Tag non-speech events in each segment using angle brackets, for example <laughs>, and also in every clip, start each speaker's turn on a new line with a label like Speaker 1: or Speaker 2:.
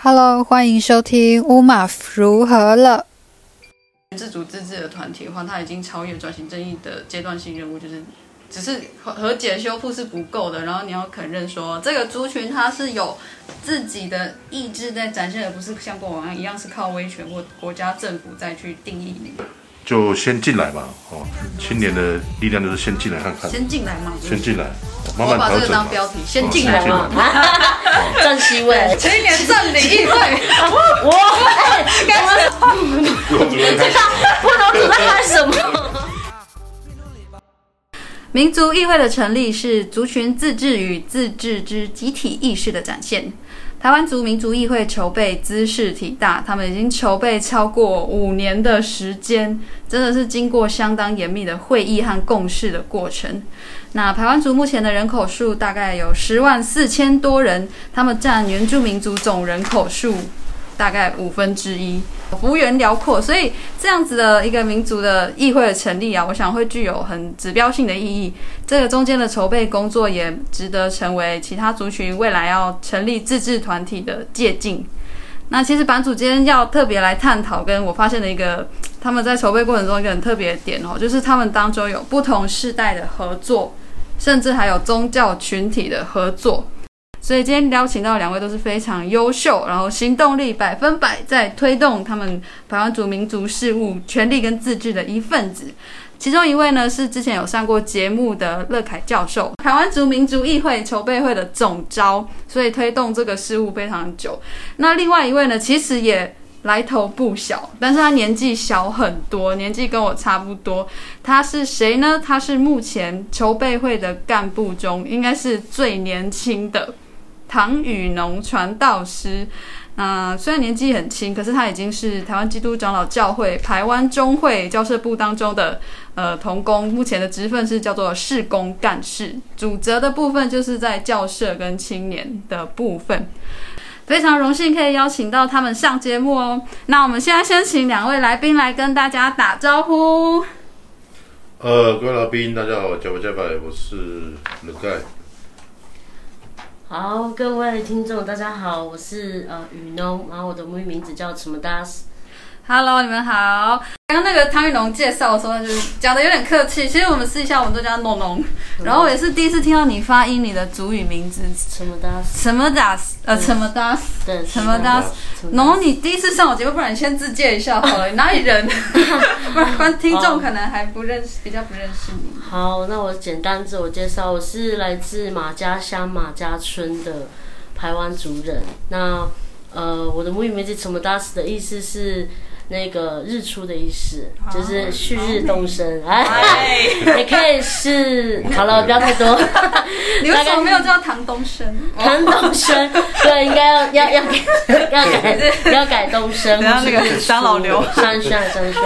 Speaker 1: Hello，欢迎收听乌马如何了。
Speaker 2: 自主自治的团体的话，它已经超越转型正义的阶段性任务，就是只是和和解修复是不够的，然后你要肯认说这个族群它是有自己的意志在展现，而不是像过往一样是靠威权或国家政府再去定义你。
Speaker 3: 就先进来嘛，哦，青年的力量就是先进来看看，
Speaker 2: 先进来嘛，
Speaker 3: 先进来，慢
Speaker 2: 我把这个
Speaker 3: 慢调整嘛。
Speaker 2: 当标题，先
Speaker 3: 哦
Speaker 2: 进来嘛。
Speaker 4: 正西位，
Speaker 2: 青年占领议会，
Speaker 4: 我哎，我们这个不能主在干什么？<laughs>
Speaker 2: 民族议会的成立是族群自治与自治之集体意识的展现。台湾族民族议会筹备姿势体大，他们已经筹备超过五年的时间，真的是经过相当严密的会议和共识的过程。那台湾族目前的人口数大概有十万四千多人，他们占原住民族总人口数大概五分之一，幅员辽阔，所以这样子的一个民族的议会的成立啊，我想会具有很指标性的意义。这个中间的筹备工作也值得成为其他族群未来要成立自治团体的借鉴。那其实版主今天要特别来探讨，跟我发现的一个他们在筹备过程中一个很特别的点哦，就是他们当中有不同世代的合作，甚至还有宗教群体的合作。所以今天邀请到两位都是非常优秀，然后行动力百分百，在推动他们台湾族民族事务权利跟自治的一份子。其中一位呢是之前有上过节目的乐凯教授，台湾族民族议会筹备会的总招，所以推动这个事务非常久。那另外一位呢，其实也来头不小，但是他年纪小很多，年纪跟我差不多。他是谁呢？他是目前筹备会的干部中应该是最年轻的唐雨农传道师。那、虽然年纪很轻，可是他已经是台湾基督长老教会台湾中会教社部当中的呃童工，目前的职分是叫做事工干事，主责的部分就是在教社跟青年的部分。非常荣幸可以邀请到他们上节目哦。那我们现在先请两位来宾来跟大家打招呼。
Speaker 3: 呃，各位来宾，大家好，加不加百，我是乐盖。
Speaker 4: 好，各位听众，大家好，我是呃雨农，然后我的母语名字叫什么 das。
Speaker 2: Hello，你们好。刚刚那个汤玉龙介绍的时候，就是讲的有点客气。其实我们私底下我们都叫他农农。然后我也是第一次听到你发音你的族语名字，
Speaker 4: 什么 das？
Speaker 2: 什么 das，呃，什么 das，
Speaker 4: 对，
Speaker 2: 什么 das。农，你第一次上我节目，不然你先自介一下好了，你哪里人？<laughs> 不然观听众可能还不认识，比较不认识你。
Speaker 4: 好，那我简单自我介绍，我是来自马家乡马家村的台湾族人。那呃，我的母语名字什么 das 的意思是。那个日出的意思，就是旭日东升，哎，<laughs> 也可以是，<laughs> 好了，不要太多。<laughs>
Speaker 2: 你为什么没有叫唐东升？
Speaker 4: 唐东升，对，应该要要要改要改要改东升，
Speaker 2: 然后那个
Speaker 4: 或是日出
Speaker 2: 张老刘
Speaker 4: 山炫山炫。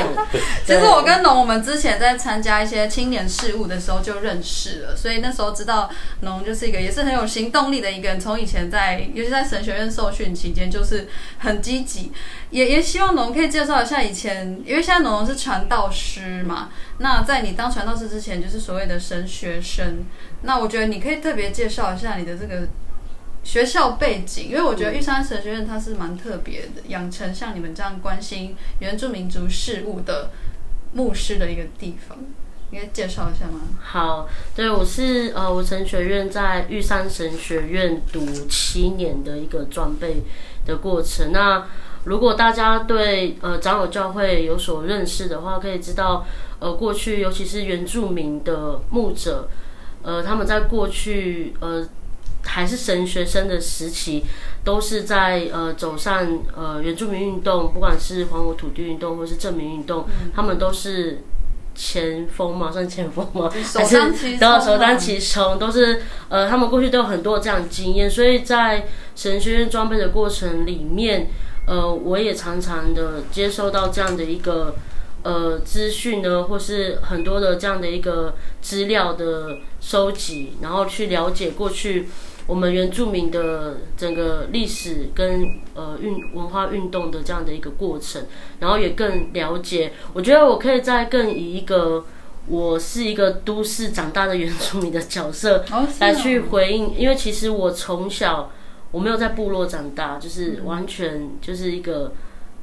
Speaker 2: 其实我跟农我们之前在参加一些青年事务的时候就认识了，所以那时候知道农就是一个也是很有行动力的一个人。从以前在，尤其在神学院受训期间，就是很积极。也也希望农可以介绍一下以前，因为现在农农是传道师嘛。那在你当传道师之前，就是所谓的神学生。那我觉得你可以特别介绍一下你的这个学校背景，因为我觉得玉山神学院它是蛮特别的，养成像你们这样关心原住民族事务的牧师的一个地方。应该介绍一下吗？
Speaker 4: 好，对我是呃，我神学院在玉山神学院读七年的一个装备的过程。那如果大家对呃长老教会有所认识的话，可以知道呃过去尤其是原住民的牧者，呃他们在过去呃还是神学生的时期，都是在呃走上呃原住民运动，不管是还我土地运动或是证明运动，他们都是。前锋嘛，算前锋吗？
Speaker 2: 首
Speaker 4: 还是
Speaker 2: 当其冲
Speaker 4: 都
Speaker 2: 啊
Speaker 4: 首当其冲，都是呃，他们过去都有很多这样的经验，所以在神学院装备的过程里面，呃，我也常常的接收到这样的一个呃资讯呢，或是很多的这样的一个资料的收集，然后去了解过去我们原住民的整个历史跟呃运文化运动的这样的一个过程，然后也更了解。我觉得我可以再更以一个我是一个都市长大的原住民的角色来去回应，因为其实我从小我没有在部落长大，就是完全就是一个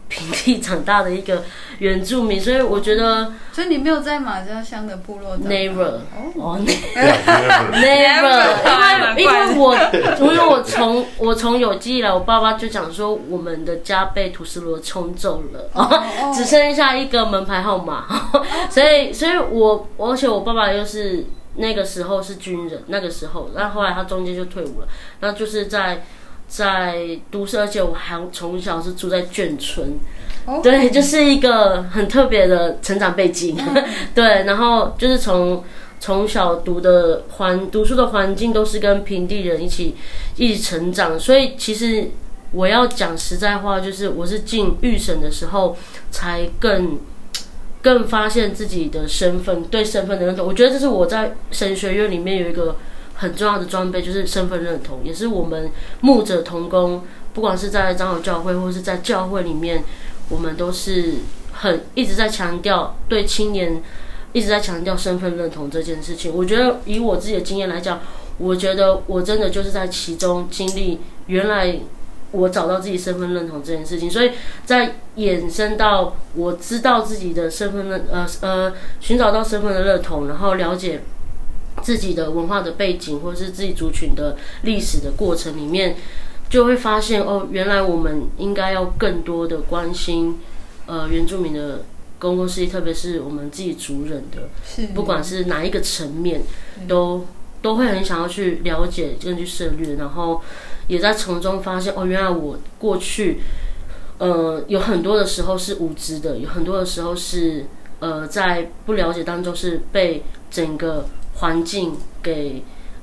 Speaker 4: 平地长大的一个原住民，所以我觉得
Speaker 2: 所以你没有在马家乡的部落长大？<laughs>
Speaker 4: Never 哦。
Speaker 3: never.
Speaker 4: never，因为因为我因为我从我从有记忆以来，我爸爸就讲说我们的家被土司罗冲走了，
Speaker 2: 哦。<laughs>
Speaker 4: 只剩下一个门牌号码，<laughs> 所以所以我而且我爸爸又是那个时候是军人，那个时候，那后后来他中间就退伍了，那就是在在都市，而且我还从小是住在眷村。
Speaker 2: 哦。
Speaker 4: 对，就是一个很特别的成长背景，<laughs> 对，然后就是从从小读的环读书的环境都是跟平地人一起一起成长，所以其实我要讲实在话，就是我是进预审的时候才更更发现自己的身份，对身份的认同。我觉得这是我在神学院里面有一个很重要的装备，就是身份认同，也是我们牧者同工，不管是在长老教会或是在教会里面。我们都是很一直在强调对青年一直在强调身份认同这件事情。我觉得以我自己的经验来讲，我觉得我真的就是在其中经历，原来我找到自己身份认同这件事情，所以在衍生到我知道自己的身份认呃呃寻找到身份的认同，然后了解自己的文化的背景或者是自己族群的历史的过程里面。就会发现哦，原来我们应该要更多的关心，呃，原住民的公共事业，特别是我们自己族人的，
Speaker 2: 是
Speaker 4: 不管是哪一个层面，都都会很想要去了解，跟去涉略，然后也在从中发现哦，原来我过去，呃，有很多的时候是无知的，有很多的时候是呃，在不了解当中是被整个环境给。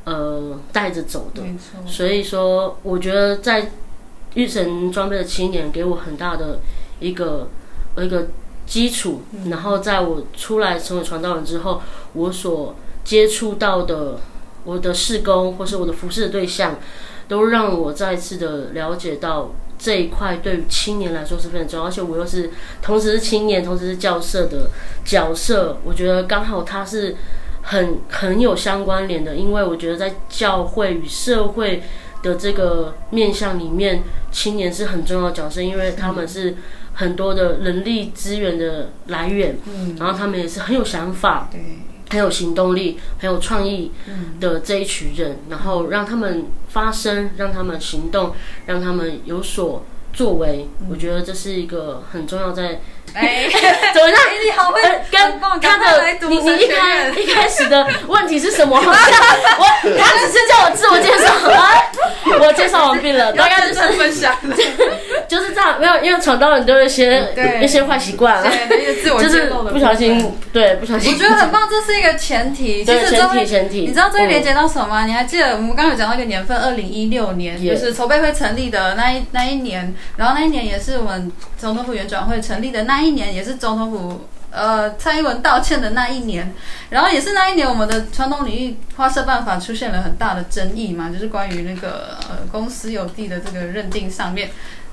Speaker 4: 呃，带着走的，所以说，我觉得在预神装备的青年给我很大的一个一个基础，然后在我出来成为传道人之后，我所接触到的我的事工或是我的服侍的对象，都让我再次的了解到这一块对于青年来说是非常重要，而且我又是同时是青年，同时是教社的角色，我觉得刚好他是。很很有相关联的，因为我觉得在教会与社会的这个面向里面，青年是很重要的角色，因为他们是很多的人力资源的来源，嗯，然后他们也是很有想法，
Speaker 2: 对，
Speaker 4: 很有行动力、很有创意的这一群人，然后让他们发声，让他们行动，让他们有所作为，我觉得这是一个很重要在。
Speaker 2: 哎，<laughs>
Speaker 4: 怎么样？<laughs>
Speaker 2: 你好会
Speaker 4: 跟他的你你一开一开始的问题是什么？好 <laughs> 像我他只是叫我自我介绍，哎我介绍完毕了，大概就是
Speaker 2: 分享了，
Speaker 4: 就是这样。没有，因为传道人都有一些
Speaker 2: 对
Speaker 4: 一些坏习惯啊，
Speaker 2: 对，一个自我
Speaker 4: 就是
Speaker 2: 揭露的
Speaker 4: 不小心对不小心。
Speaker 2: 我觉得很棒，这是一个前提。其
Speaker 4: 对
Speaker 2: 实这会
Speaker 4: 前提前提
Speaker 2: 你知道这会连
Speaker 4: 嗯
Speaker 2: 接到什么吗？你还记得我们刚刚有讲到一个年份，二零一六年就是筹备会成立的那一那一年，然后那一年也是我们总统府原转会成立的那一年，也是总统府。呃，蔡英文道歉的那一年，然后也是那一年，我们的传统领域花色办法出现了很大的争议嘛，就是关于那个呃公司有地的这个认定上面。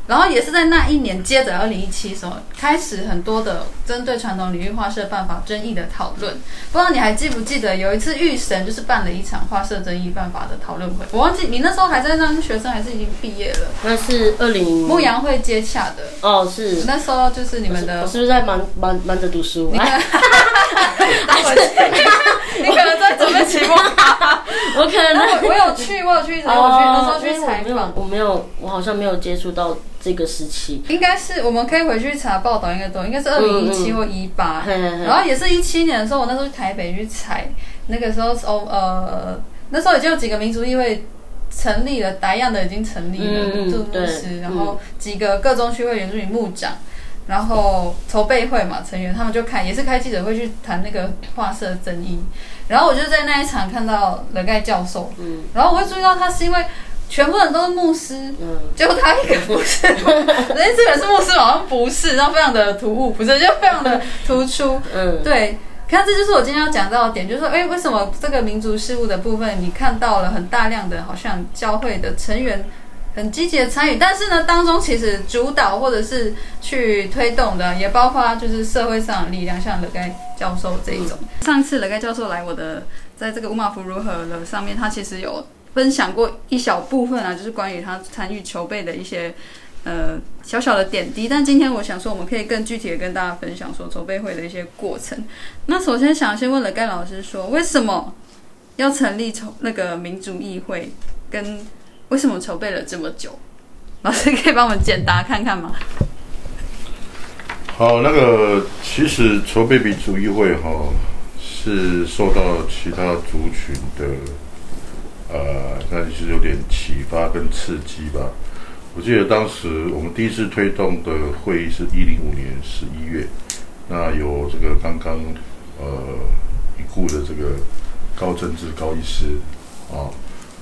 Speaker 2: 然后也是在那一年，接着二零一七时候开始很多的针对传统领域画社办法争议的讨论。不知道你还记不记得有一次御神就是办了一场画社争议办法的讨论会，我忘记你那时候还在当学生还是已经毕业了？
Speaker 4: 那是二零
Speaker 2: 牧羊会接洽的，
Speaker 4: 哦，是
Speaker 2: 那时候就是你们的
Speaker 4: 我是不 <laughs> 是在忙忙忙着读书？
Speaker 2: 你可能在准备期末考。<laughs>
Speaker 4: 我可能
Speaker 2: 我我有去，我有去，我有去，那时候去采访。
Speaker 4: 我没有，我没有，我好像没有接触到这个时期。
Speaker 2: 应该是我们可以回去查报道，应该都应该是二零一七或一八、然后也是一七年的时候，我那时候去台北去采，那个时候哦呃，那时候已经有几个民族议会成立了，达样的已经成立了，
Speaker 4: 嗯嗯
Speaker 2: 驻牧师，然后几个各中区会原住民牧长。然后筹备会嘛，成员他们就开也是开记者会去谈那个画色争议，然后我就在那一场看到了盖教授，
Speaker 4: 嗯。
Speaker 2: 然后我会注意到他是因为全部人都是牧师，
Speaker 4: 嗯，
Speaker 2: 结果他一个不是，人家这个人是牧师，好像不是，然后非常的突兀，不是，就非常的突出。
Speaker 4: 嗯，
Speaker 2: 对，看这就是我今天要讲到的点，就是说，哎，为什么这个民族事务的部分，你看到了很大量的，好像教会的成员很积极的参与，但是呢，当中其实主导或者是去推动的，也包括就是社会上的力量，像乐盖教授这一种。上次乐盖教授来我的，在这个乌马福如何了上面，他其实有分享过一小部分啊，就是关于他参与筹备的一些呃小小的点滴。但今天我想说，我们可以更具体的跟大家分享说筹备会的一些过程。那首先想先问了盖老师说，为什么要成立筹那个民主议会，跟为什么筹备了这么久？老师可以帮我们简答看看吗？
Speaker 3: 好，那个其实筹备民主议会哈，是受到其他族群的，呃，那就是有点启发跟刺激吧。我记得当时我们第一次推动的会议是一零五年十一月，那有这个刚刚呃已故的这个高政治高医师啊，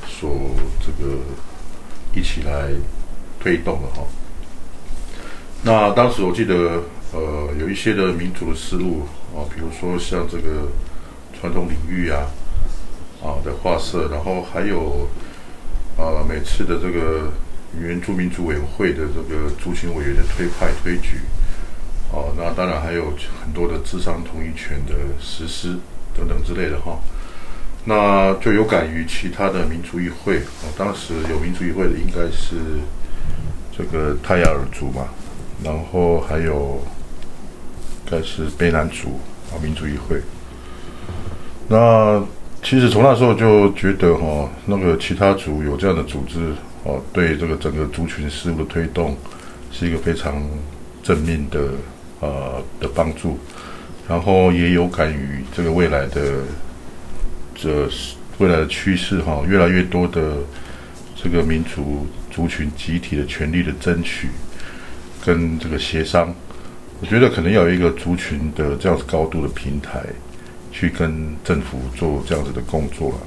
Speaker 3: 所这个一起来推动的哈。那当时我记得。呃，有一些的民主的思路啊，比如说像这个传统领域啊，啊的画社，然后还有啊每次的这个原住民族委员会的这个族群委员的推派推举，哦，那当然还有很多的智商同意权的实施等等之类的哈，那就有感于其他的民族议会，哦，当时有民族议会的应该是这个泰雅尔族嘛，然后还有。该是卑南族啊，民族议会。那其实从那时候就觉得哈，那个其他族有这样的组织哦，对这个整个族群事务的推动是一个非常正面的呃的帮助。然后也有感于这个未来的这未来的趋势哈，越来越多的这个民族族群集体的权利的争取跟这个协商。我觉得可能要有一个族群的这样子高度的平台，去跟政府做这样子的工作了。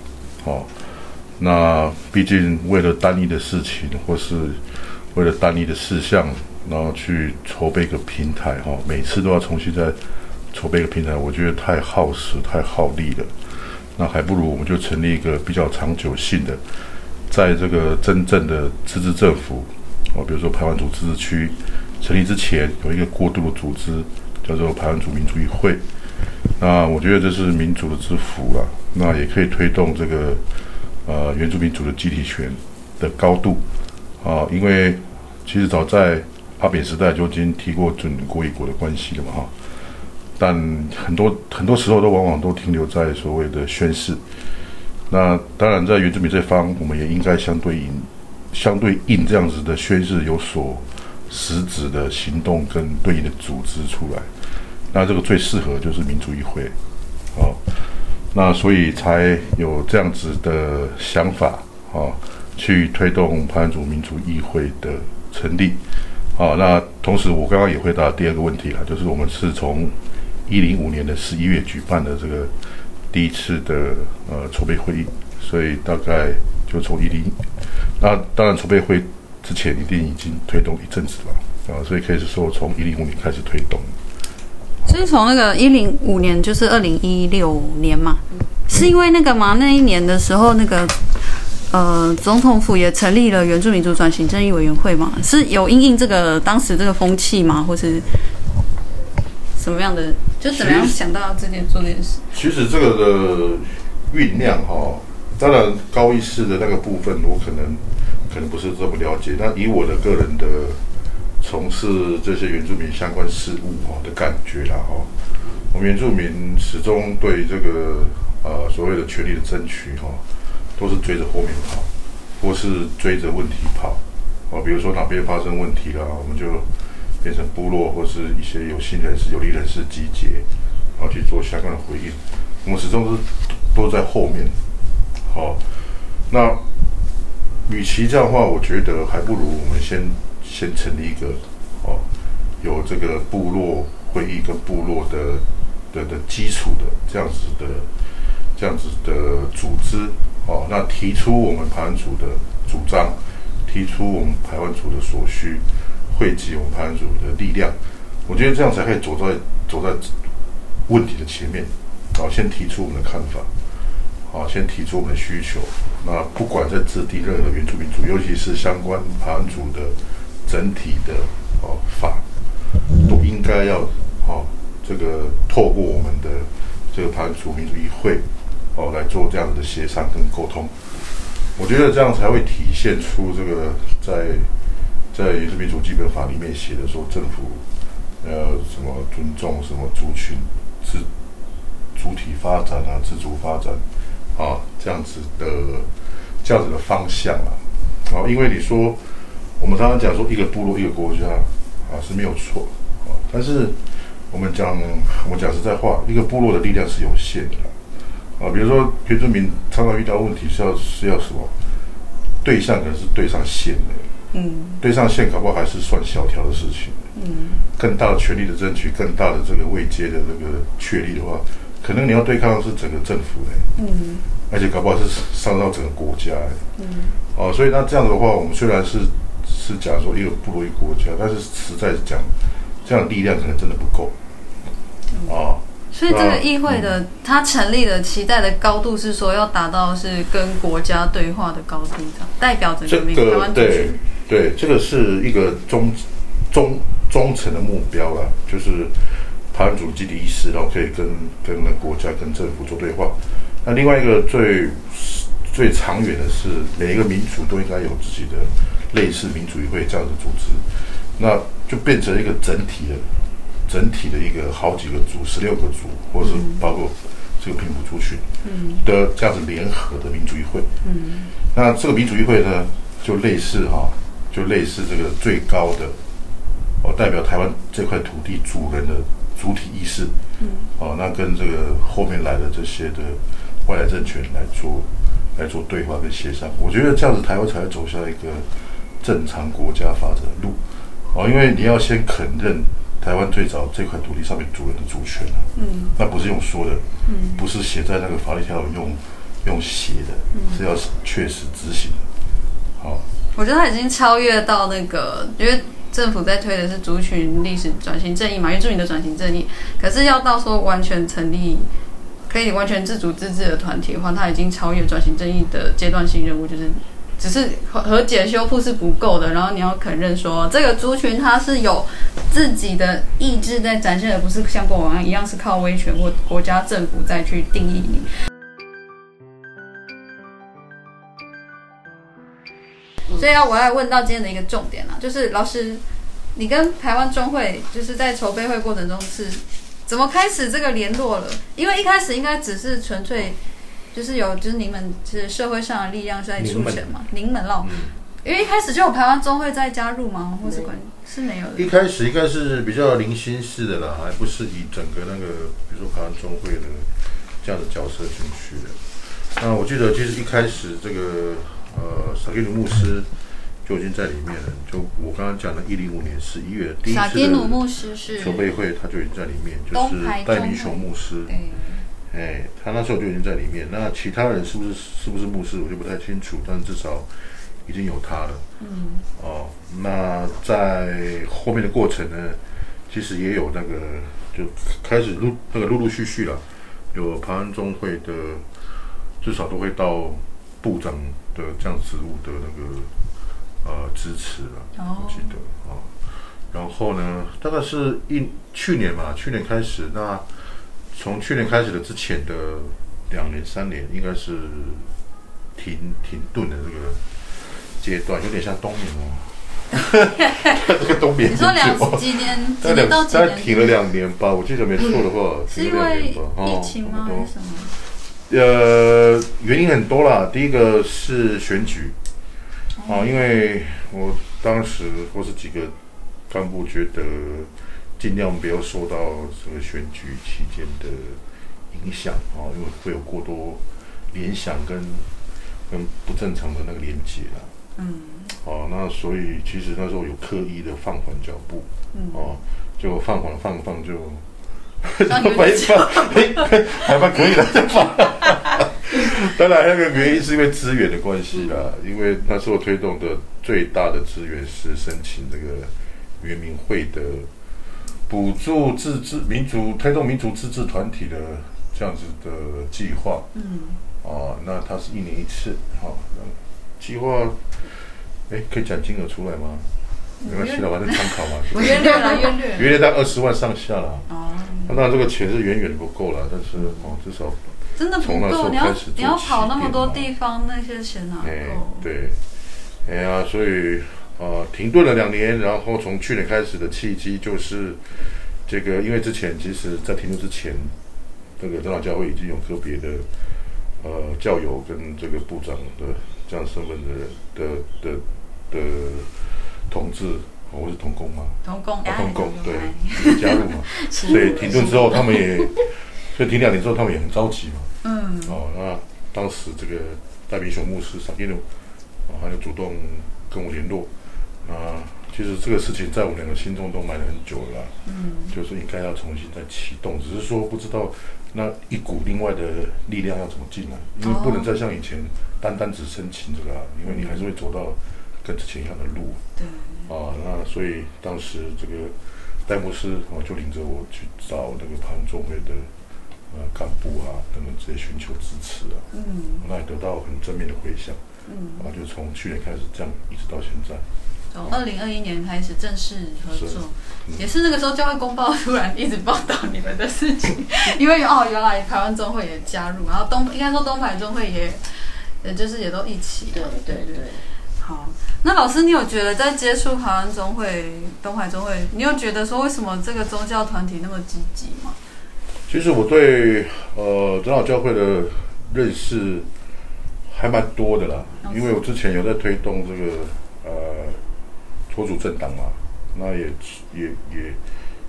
Speaker 3: 哦，那毕竟为了单一的事情，或是为了单一的事项，然后去筹备一个平台，哈，每次都要重新再筹备一个平台，我觉得太耗时、太耗力了。那还不如我们就成立一个比较长久性的，在这个真正的自治政府，哦，比如说台湾组自治区。成立之前有一个过渡的组织，叫做台湾族民主议会。那我觉得这是民主的之福了。那也可以推动这个呃原住民族的集体权的高度啊。因为其实早在阿扁时代就已经提过准国与国的关系了嘛哈。但很多很多时候都往往都停留在所谓的宣誓。那当然在原住民这方，我们也应该相对应相对应这样子的宣誓有所。实质的行动跟对应的组织出来，那这个最适合就是民主议会，哦，那所以才有这样子的想法，啊，去推动潘族民主议会的成立，好，那同时我刚刚也回答第二个问题了，就是我们是从一零五年的十一月举办的这个第一次的呃筹备会议，所以大概就从一零，那当然筹备会。之前一定已经推动一阵子了啊，所以可以是说从一零五年开始推动。
Speaker 2: 所以从那个一零五年就是二零一六年嘛，是因为那个嘛那一年的时候，那个呃总统府也成立了原住民族转型正义委员会嘛，是有因应这个当时这个风气嘛，或是什么样的？就怎么样想到这件做这件事？
Speaker 3: 其实这个的酝酿哈，当然高一式的那个部分，我可能。可能不是这么了解，但以我的个人的从事这些原住民相关事务哈的感觉啦哈，我们原住民始终对这个呃所谓的权利的争取哈，都是追着后面跑，或是追着问题跑哦，比如说哪边发生问题了，我们就变成部落或是一些有心人士、有利人士集结，然后去做相关的回应。我们始终是都在后面，好，那。与其这样的话，我觉得还不如我们先先成立一个哦，有这个部落会议跟部落的的的基础的这样子的这样子的组织哦，那提出我们排湾族的主张，提出我们排湾族的所需，汇集我们排湾族的力量，我觉得这样才可以走在走在问题的前面，好，先提出我们的看法。啊，先提出我们的需求。那不管在制定任何原住民族，尤其是相关盘族的整体的哦法，都应该要哦这个透过我们的这个盘族民主议会哦来做这样子的协商跟沟通。我觉得这样才会体现出这个在在民主基本法里面写的说，政府呃什么尊重什么族群自主体发展啊，自主发展啊这样子的这样子的方向啊。啊，因为你说我们常常讲说一个部落一个国家啊是没有错啊，但是我们讲我们讲实在话，一个部落的力量是有限的啊。比如说原住民常常遇到问题是要是要什么对象可能是对上线的，
Speaker 2: 嗯
Speaker 3: 对上线搞不好还是算小条的事情。
Speaker 2: 嗯
Speaker 3: 更大的权力的争取，更大的这个位阶的这个确立的话，可能你要对抗的是整个政府的，
Speaker 2: 嗯
Speaker 3: 而且搞不好是伤到整个国家哎。
Speaker 2: 嗯
Speaker 3: 哦，所以那这样的话，我们虽然是是讲说一个部落一国家，但是实在讲，这样的力量可能真的不够。哦，
Speaker 2: 所以这个议会的它成立的期待的高度是说要达到是跟国家对话的高度，代表整
Speaker 3: 这
Speaker 2: 个民台
Speaker 3: 个
Speaker 2: 湾族
Speaker 3: 对。对，这个是一个中中中层的目标啦，就是台湾主基的意思，然后可以跟跟那国家跟政府做对话。那另外一个最最长远的是，每一个民族都应该有自己的类似民主议会这样的组织，那就变成一个整体的整体的一个好几个组，十六个组，或者是包括这个平埔族群
Speaker 2: 嗯。
Speaker 3: 的这样子联合的民主议会。
Speaker 2: 嗯。
Speaker 3: 那这个民主议会呢，就类似哈、就类似这个最高的哦，代表台湾这块土地主人的主体意识，
Speaker 2: 嗯。
Speaker 3: 哦，那跟这个后面来的这些的外来政权来做来做对话跟协商，我觉得这样子台湾才会走向一个正常国家发展的路，哦，因为你要先肯认台湾最早这块土地上面主人的主权啊，
Speaker 2: 嗯。
Speaker 3: 那不是用说的，
Speaker 2: 嗯。
Speaker 3: 不是写在那个法律条文用用写的，嗯。是要确实执行的。好，
Speaker 2: 我觉得他已经超越到那个，因为政府在推的是族群历史转型正义嘛，因为住民的转型正义。可是要到说完全成立可以完全自主自治的团体的话，它已经超越转型正义的阶段性任务，就是只是和和解修复是不够的。然后你要肯认说，这个族群它是有自己的意志在展现，而不是像过往一样是靠威权或国家政府再去定义你。所以要我要问到今天的一个重点啊，就是老师，你跟台湾中会就是在筹备会过程中是怎么开始这个联络了？因为一开始应该只是纯粹就是有就是你们是社会上的力量是在出钱嘛，您们咯，
Speaker 3: 嗯，
Speaker 2: 因为一开始就有台湾中会在加入吗？或是管是没有的
Speaker 3: 一开始应该是比较零星式的啦，还不是以整个那个，比如说台湾中会的这样的角色进去的。那我记得其实一开始这个呃萨基努牧师就已经在里面了。就我刚刚讲的，一零五年十一月第一次
Speaker 2: 是
Speaker 3: 筹备会，他就已经在里面，就是戴明雄牧师。
Speaker 2: 对，
Speaker 3: 哎，他那时候就已经在里面。那其他人是不是是不是牧师，我就不太清楚，但至少已经有他了。
Speaker 2: 嗯
Speaker 3: 哦，那在后面的过程呢，其实也有那个就开始陆那个陆陆续续了，有台湾中会的，至少都会到部长的这样职务的那个呃支持了，
Speaker 2: 哦
Speaker 3: 我记得啊、然后呢，大概是一去年嘛，去年开始，那从去年开始的之前的两年三年，应该是停停顿的这个阶段，有点像冬眠哦。<laughs> 这个冬眠
Speaker 2: 你说两几年 <laughs> 几年到
Speaker 3: 两大概
Speaker 2: 几年？
Speaker 3: 停了两年吧，我记得没错的话，停了两年吧。哦
Speaker 2: 疫情吗？
Speaker 3: 呃，原因很多啦。第一个是选举，啊，因为我当时或是几个干部觉得，尽量不要受到这个选举期间的影响啊，因为会有过多联想跟跟不正常的那个连接啦。
Speaker 2: 嗯
Speaker 3: 哦，那所以其实那时候有刻意的放缓脚步，
Speaker 2: 嗯，
Speaker 3: 哦，结果放缓放放就没 <laughs> 放，哎还蛮可以的。<laughs> 当然，那个原因是因为资源的关系啦，因为那时候推动的最大的资源是申请这个原民会的补助自治民族推动民族自治团体的这样子的计划
Speaker 2: 嗯，
Speaker 3: 哦，那它是一年一次，好、那计划，哎，可以讲金额出来吗？没关系啦，反正参考嘛。
Speaker 2: 我约略了，约略。
Speaker 3: 约略在二十万上下了。
Speaker 2: 哦，
Speaker 3: 那当然这个钱是远远不够了，但是哦，至少
Speaker 2: 真的不够，你要你要跑那么多地方，那些钱哪
Speaker 3: 哎
Speaker 2: 够？，
Speaker 3: 对，哎呀，所以呃停顿了两年，然后从去年开始的契机就是这个，因为之前其实在停顿之前，这个长老教会已经有个别的呃教友跟这个部长的这样身份的人的的的同志，哦我是同工嘛，
Speaker 2: 童工，
Speaker 3: 啊同工对
Speaker 2: 哎
Speaker 3: 加入嘛，所以 <laughs> 停顿之后他们也，<laughs> 所以停两年之后他们也很着急嘛。
Speaker 2: 嗯，
Speaker 3: 哦，那当时这个戴明雄牧师萨基努，啊，他就主动跟我联络。啊，其实这个事情在我们两个心中都埋了很久了啦，
Speaker 2: 嗯，
Speaker 3: 就是应该要重新再启动，只是说不知道那一股另外的力量要怎么进来，因为不能再像以前单单只申请这个、啊，因为你还是会走到跟之前一样的路。
Speaker 2: 对，
Speaker 3: 啊，那所以当时这个戴牧师啊，就领着我去找那个盘中会的呃干部啊等等直接寻求支持啊，
Speaker 2: 嗯。
Speaker 3: 那也得到很正面的回响，
Speaker 2: 嗯，
Speaker 3: 啊，就从去年开始这样一直到现在，
Speaker 2: 从二零二一年开始正式合作，
Speaker 3: 嗯。
Speaker 2: 也是那个时候教会公报突然一直报道你们的事情，因为哦原来台湾中会也加入，然后东应该说东海中会也，也就是也都一起，
Speaker 4: 对对对。
Speaker 2: 好，那老师，你有觉得在接触台湾中会、东海中会，你有觉得说为什么这个宗教团体那么积极吗？
Speaker 3: 其实我对呃长老教会的认识还蛮多的啦，因为我之前有在推动这个呃托主政党嘛，那也也也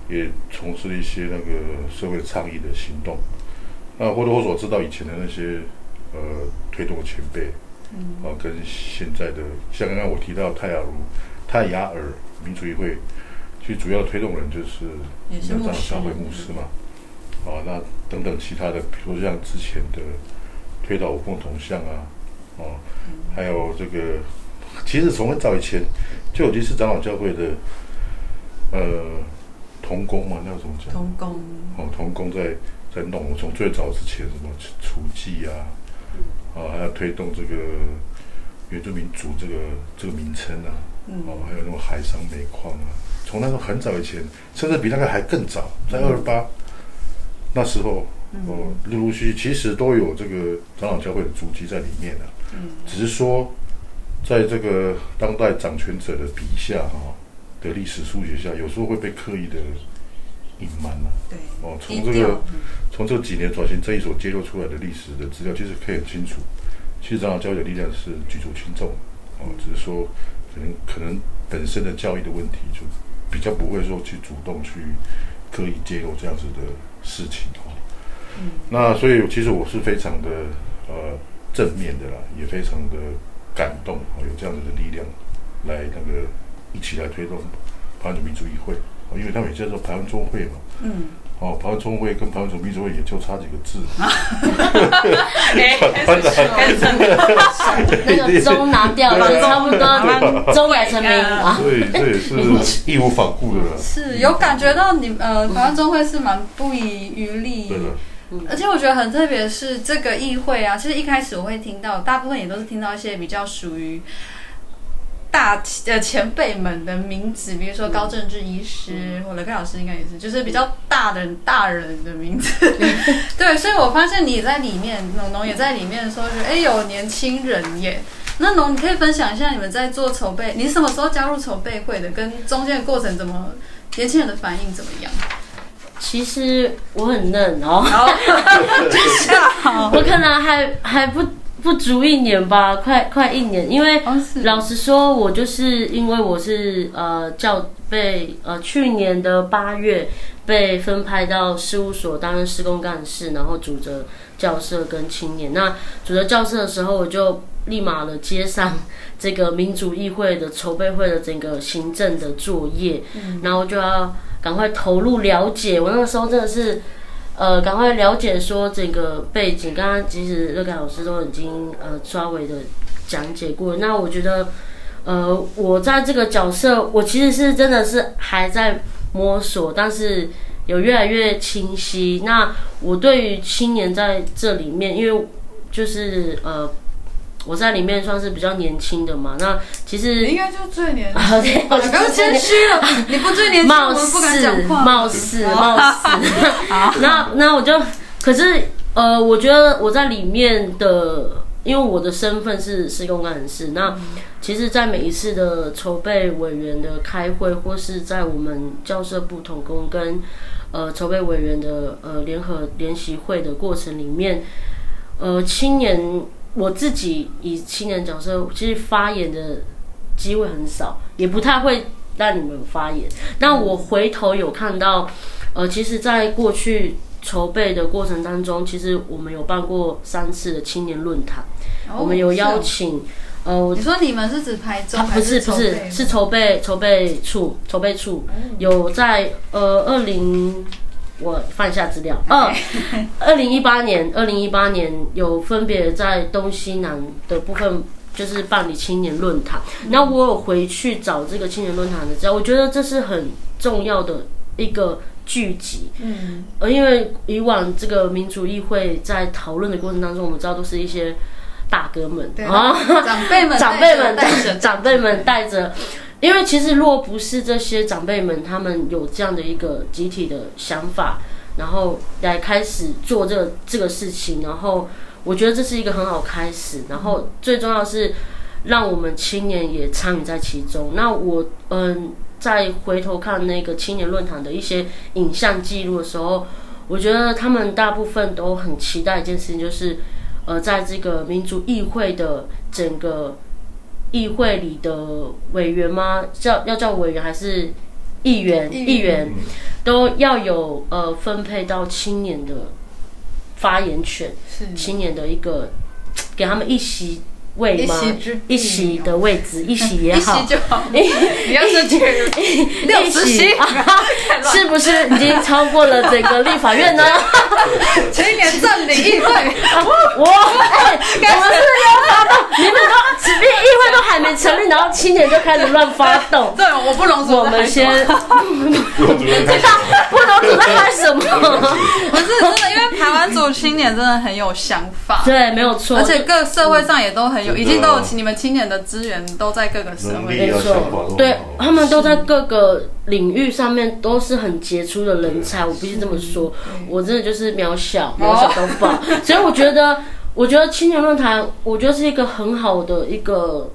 Speaker 3: 也从事了一些那个社会倡议的行动。那或多或少知道以前的那些呃推动的前辈，
Speaker 2: 嗯。
Speaker 3: 啊，跟现在的像刚刚我提到泰雅如泰雅尔民主议会，其实主要的推动人就是
Speaker 2: 也是牧师。
Speaker 3: 教会牧师嘛，啊，那等等其他的，比如像之前的推倒五共同像啊，哦、还有这个，其实从很早以前就有第四长老教会的呃童工嘛，那要怎么讲？
Speaker 2: 童工，
Speaker 3: 哦，童工在在弄，从最早之前什么厨技啊，啊，还要推动这个原住民族这个这个名称啊，
Speaker 2: 嗯。
Speaker 3: 哦，还有那种海上煤矿啊，从那时候很早以前，甚至比那个还更早，在二八那时候，哦，陆陆续续其实都有这个长老教会的足迹在里面的、
Speaker 2: 嗯。
Speaker 3: 只是说在这个当代掌权者的笔下哈、的历史书写下，有时候会被刻意的隐瞒了、
Speaker 2: 对，
Speaker 3: 哦，从这个从这几年转型正义所揭露出来的历史的资料，其实可以很清楚，其实长老教育的力量是举足轻重，哦，只是说可能可能本身的教育的问题，就比较不会说去主动去刻意揭露这样子的事情哦。
Speaker 2: 嗯。
Speaker 3: 那所以其实我是非常的呃正面的啦，也非常的感动哦，有这样子的力量来那个一起来推动台湾族民主议会哦，因为他们也叫做台湾中会嘛。
Speaker 2: 嗯，
Speaker 3: 哦，台湾中会跟台湾总民主会也就差几个字，<laughs> <laughs>
Speaker 2: 哎，
Speaker 4: 那个钟拿掉了，差不多钟改成民啊。
Speaker 3: 所以这也是 <laughs> 义无反顾的了。
Speaker 2: 是有感觉到你呃，台湾中会是蛮不遗余力
Speaker 3: 对的，
Speaker 2: 而且我觉得很特别的是这个议会啊，其实一开始我会听到，大部分也都是听到一些比较属于大呃前辈们的名字，比如说高政治医师，或者柯老师应该也是，就是比较大的人大人的名字。<laughs> 对，所以我发现你在里面，农农也在里面的时候，觉得哎有年轻人耶。那农，你可以分享一下你们在做筹备，你什么时候加入筹备会的，跟中间的过程怎么，年轻人的反应怎么样？
Speaker 4: 其实我很嫩哦，<laughs>
Speaker 2: 就是，
Speaker 4: 我可能还还不不足一年吧，快快一年，因为老实说，我就是因为我是呃教被呃去年的八月被分派到事务所担任施工干事，然后主责教社跟青年。那主责教社的时候，我就立马的接上这个民主议会的筹备会的整个行政的作业，然后就要赶快投入了解。我那个时候真的是。呃，赶快了解说整个背景，刚刚其实乐凯老师都已经呃稍微的讲解过。那我觉得，呃，我在这个角色，我其实是真的是还在摸索，但是有越来越清晰。那我对于青年在这里面，因为就是呃，我在里面算是比较年轻的嘛。那其
Speaker 2: 你
Speaker 4: 实
Speaker 2: 应该就最年轻，不要谦虚了，你不最年轻，我
Speaker 4: 貌
Speaker 2: 们不敢
Speaker 4: 似
Speaker 2: 讲话。
Speaker 4: 貌似貌似，<laughs> <laughs> 那那我就可是呃，我觉得我在里面的，因为我的身份是施工干人士，那其实，在每一次的筹备委员的开会，或是在我们教社部统工跟呃筹备委员的呃联合联席会的过程里面，呃，青年我自己以青年角色，其实发言的机会很少，也不太会让你们发言。那我回头有看到，呃，其实，在过去筹备的过程当中，其实我们有办过三次的青年论坛，我们有邀请，呃，
Speaker 2: 你说你们是指台中
Speaker 4: 啊，不是不是是筹备筹备处筹备处有在呃二零我翻一下资料，二二零一八年二零一八年有分别在东西南的部分。就是办理青年论坛，那我有回去找这个青年论坛的资料，我觉得这是很重要的一个聚集。
Speaker 2: 嗯，
Speaker 4: 呃，因为以往这个民主议会在讨论的过程当中，我们知道都是一些大哥们。啊，
Speaker 2: 长辈们
Speaker 4: 长辈们长辈们带着，因为其实若不是这些长辈们，他们有这样的一个集体的想法，然后来开始做这个这个事情，然后我觉得这是一个很好开始，然后最重要是让我们青年也参与在其中。那我嗯，再回头看那个青年论坛的一些影像记录的时候，我觉得他们大部分都很期待一件事情，就是呃，在这个民族议会的整个议会里的委员吗？叫要叫委员还是议员？
Speaker 2: 议员
Speaker 4: 都要有呃分配到青年的发言权，
Speaker 2: 是
Speaker 4: 青年的一个给他们一席位
Speaker 2: 一
Speaker 4: 吗？一席的位置，<laughs> 一席也好
Speaker 2: 一
Speaker 4: 好
Speaker 2: 席，就好。<laughs> 你要是觉得六
Speaker 4: 一
Speaker 2: 十席
Speaker 4: 席，<laughs> 是不是已经超过了这个立法院呢？
Speaker 2: 青年占领议会，
Speaker 4: 我哎，我们是要发动，你们都此地议会都还没成立，然后青年就开始乱发动。
Speaker 2: 对，我不容
Speaker 4: 我们先
Speaker 3: 不
Speaker 4: 能主在干什么？
Speaker 2: 不是真的，因为台湾族青年真的很有想法，
Speaker 4: 对，没有错，
Speaker 2: 而且各社会上也都很有，
Speaker 3: 嗯
Speaker 2: 已经都有你们青年的资源都在各个社会。
Speaker 4: 没错对他们都在各个领域上面都是很杰出的人才，我必须这么说，我真的就是渺小，渺小到爆。<laughs> 所以我觉得，我觉得青年论坛，我觉得是一个很好的一个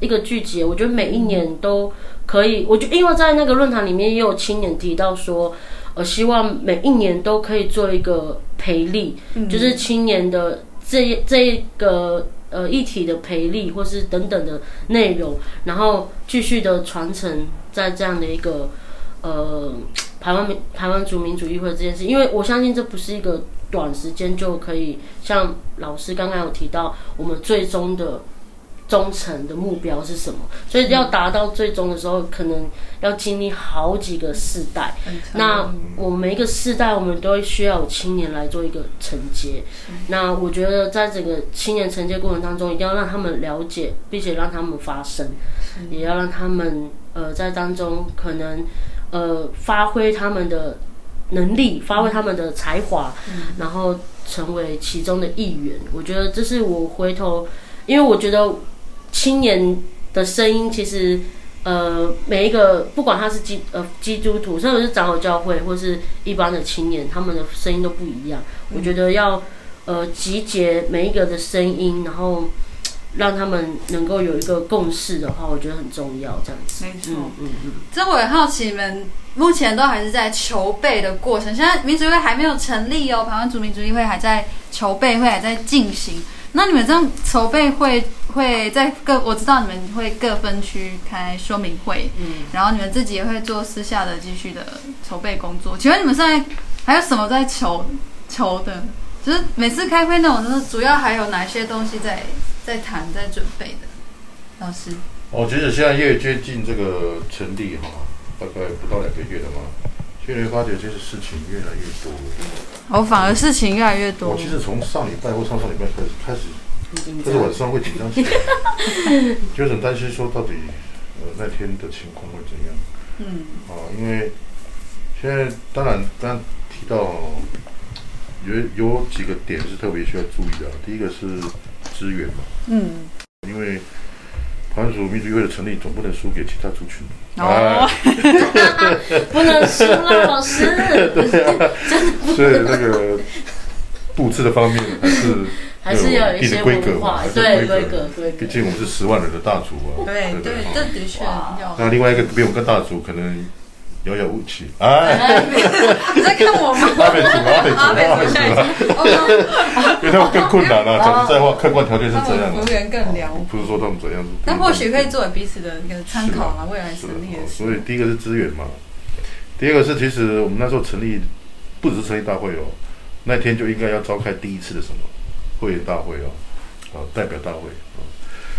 Speaker 4: 一个聚集。我觉得每一年都可以，我就因为在那个论坛里面也有青年提到说，呃，希望每一年都可以做一个培力，就是青年的这一这一个呃一体的培力，或是等等的内容，然后继续的传承在这样的一个呃台湾民台湾族民主议会这件事，因为我相信这不是一个短时间就可以，像老师刚刚有提到，我们最终的忠诚的目标是什么？所以要达到最终的时候，可能要经历好几个世代。那我们每一个世代，我们都会需要有青年来做一个承接。那我觉得在整个青年承接过程当中，一定要让他们了解，并且让他们发声，也要让他们呃在当中可能呃发挥他们的能力，发挥他们的才华，然后成为其中的一员。我觉得这是我回头，因为我觉得青年的声音其实。呃，每一个不管他是基呃基督徒，甚至是长老教会，或是一般的青年，他们的声音都不一样。我觉得要呃集结每一个的声音，然后让他们能够有一个共识的话，我觉得很重要。这样子，
Speaker 2: 没错
Speaker 4: 嗯嗯嗯，
Speaker 2: 这我也好奇，你们目前都还是在筹备的过程，现在民主议会还没有成立哦，台湾族民主议会还在筹备会还在进行。那你们这样筹备会会在各，我知道你们会各分区开说明会，
Speaker 4: 嗯，
Speaker 2: 然后你们自己也会做私下的继续的筹备工作。请问你们现在还有什么在筹筹的？就是每次开会那种，就是主要还有哪些东西在在谈、在准备的？老师，
Speaker 3: 哦，其实现在越接近这个成立哈，大概不到两个月了嘛，发觉这些事情越来越多。
Speaker 2: 我、哦反而事情越来越多
Speaker 3: 我其实从上礼拜或上上礼拜开始开始，
Speaker 4: 很紧
Speaker 3: 但是晚。上会紧张起来，<laughs> 就很担心说到底呃那天的情况会怎样
Speaker 2: 嗯，
Speaker 3: 啊？因为现在当然刚刚提到有有几个点是特别需要注意的啊，第一个是资源嘛，
Speaker 2: 嗯，
Speaker 3: 因为台湾族民族议会的成立总不能输给其他族群。
Speaker 2: 哦
Speaker 3: 哎 <laughs>
Speaker 4: 不能输啊，老师。<laughs>
Speaker 3: 所以那个布置的方面还是 <laughs>
Speaker 4: 还是要有一
Speaker 3: 定
Speaker 4: 些
Speaker 3: 的规格
Speaker 4: 对规
Speaker 3: 规
Speaker 4: 格规格
Speaker 3: 毕。竟我们是十万人的大族啊。
Speaker 2: 对对，这的确要。
Speaker 3: 那另外一个比我们更大的族可能遥遥无期，哎，
Speaker 2: 你在看我吗？
Speaker 3: 阿美族，阿美族，
Speaker 2: 阿美
Speaker 3: 阿美族
Speaker 2: 族下一
Speaker 3: 啊，因为他们更困难了。讲实在话，客观条件是
Speaker 2: 他
Speaker 3: 这样啊
Speaker 2: 们服务，员更聊，
Speaker 3: 不是说他们怎样。
Speaker 2: 那或许可以作为彼此的一个参考嘛，未来
Speaker 3: 是所以第一个是资源嘛，第二个是其实我们那时候成立，不只是成立大会哦，那天就应该要召开第一次的什么会员大会哦，啊代表大会。哦，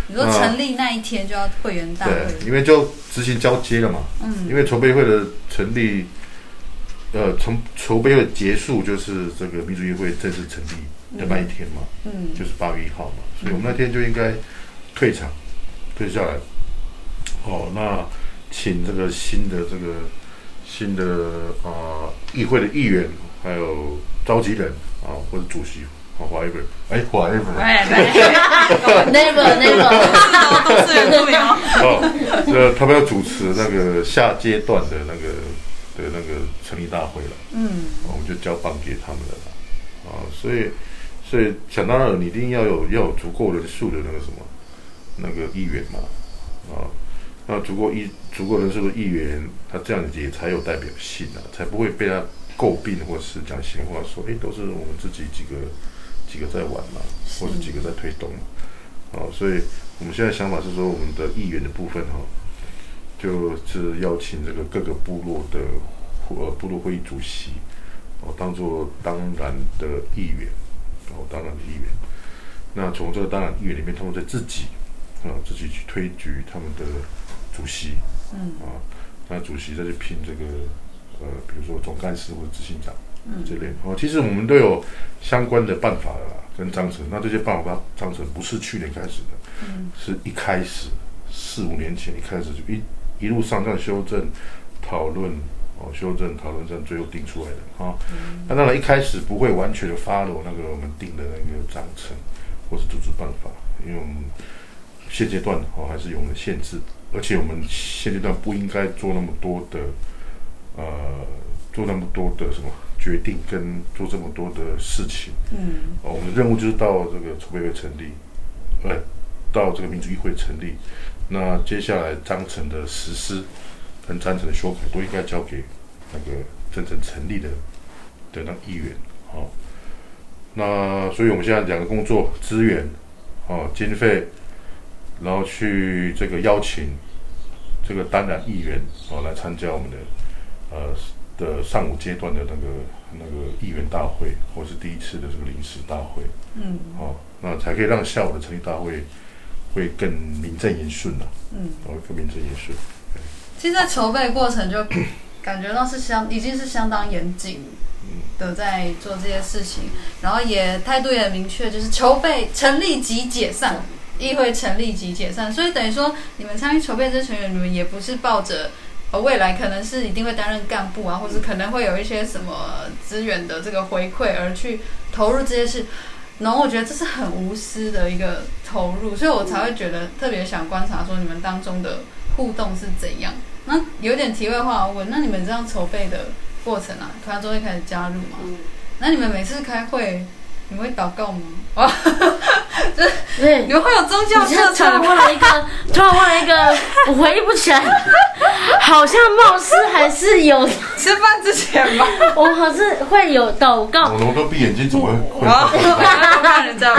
Speaker 2: 你说成立那一天就要会员大会，
Speaker 3: 对，因为就执行交接了嘛，
Speaker 2: 嗯。
Speaker 3: 因为筹备会的成立，呃，从筹备会结束就是这个民主议会正式成立的那一天嘛，
Speaker 2: 嗯。
Speaker 3: 就是八月一号嘛，所以我们那天就应该退场，退下来。哦，那请这个新的这个新的啊、议会的议员，还有召集人啊、或者主席啊，whatever，哎，whatever，
Speaker 2: 哎，对
Speaker 4: ，Never never，
Speaker 2: 都是原住民哦。
Speaker 3: 哦，这他们要主持那个下阶段的那个的那个成立大会了，
Speaker 2: 嗯，
Speaker 3: 我们就交棒给他们了。啊，所以所以想当然，你一定要有要有足够人数的那个什么那个议员嘛，啊，那足够议足够人数的议员，他这样子也才有代表性啊，才不会被他诟病或是讲闲话说，诶，都是我们自己几个几个在玩嘛，或者几个在推动嘛。哦，所以我们现在想法是说，我们的议员的部分哈、就是邀请这个各个部落的呃部落会议主席哦，当做当然的议员哦，当然的议员。那从这个当然议员里面，他们在自己啊、自己去推举他们的主席，
Speaker 2: 嗯
Speaker 3: 啊，那主席再去聘这个呃，比如说总干事或者执行长。
Speaker 2: 嗯
Speaker 3: 这类哦，其实我们都有相关的办法的啦，跟章程。那这些办法章程不是去年开始的，
Speaker 2: 嗯
Speaker 3: 是一开始四五年前一开始就一一路上这样修正、讨论哦，修正、讨论，这样最后定出来的啊。那当然一开始不会完全的 follow 那个我们定的那个章程或是组织办法，因为我们现阶段哦还是有我们的限制，而且我们现阶段不应该做那么多的呃做那么多的什么决定跟做这么多的事情。
Speaker 2: 嗯
Speaker 3: 哦，我们的任务就是到这个筹备会成立，呃，到这个民主议会成立。那接下来章程的实施跟章程的修改都应该交给那个真正成立的的那议员。好、那所以我们现在两个工作资源，哦，经费，然后去这个邀请这个当然议员哦来参加我们的呃的上午阶段的那个那个议员大会，或是第一次的这个临时大会，
Speaker 2: 嗯。
Speaker 3: 哦，那才可以让下午的成立大会会更名正言顺呐、
Speaker 2: 嗯，
Speaker 3: 哦，更名正言顺。
Speaker 2: 其实，在筹备过程就 <coughs> 感觉到是相已经是相当严谨的在做这些事情，然后也态度也很明确，就是筹备成立即解散，议会成立即解散，所以等于说你们参与筹备这些成员，你们也不是抱着。呃，未来可能是一定会担任干部啊，或者可能会有一些什么资源的这个回馈，而去投入这些事。然后我觉得这是很无私的一个投入，所以我才会觉得特别想观察说你们当中的互动是怎样。那有点题外话问，那你们这样筹备的过程啊，团中会开始加入吗？
Speaker 4: 嗯
Speaker 2: 那你们每次开会，你们会祷告吗？<laughs>
Speaker 4: 对
Speaker 2: 你，们会有宗教色彩？
Speaker 4: 突然问了一个，突然问了一个，我回忆不起来，好像貌似还是有，
Speaker 2: 吃饭之前吧。
Speaker 4: 我好像会有祷告，
Speaker 3: 我们都闭眼睛，怎么会会？
Speaker 2: 哦，看人家。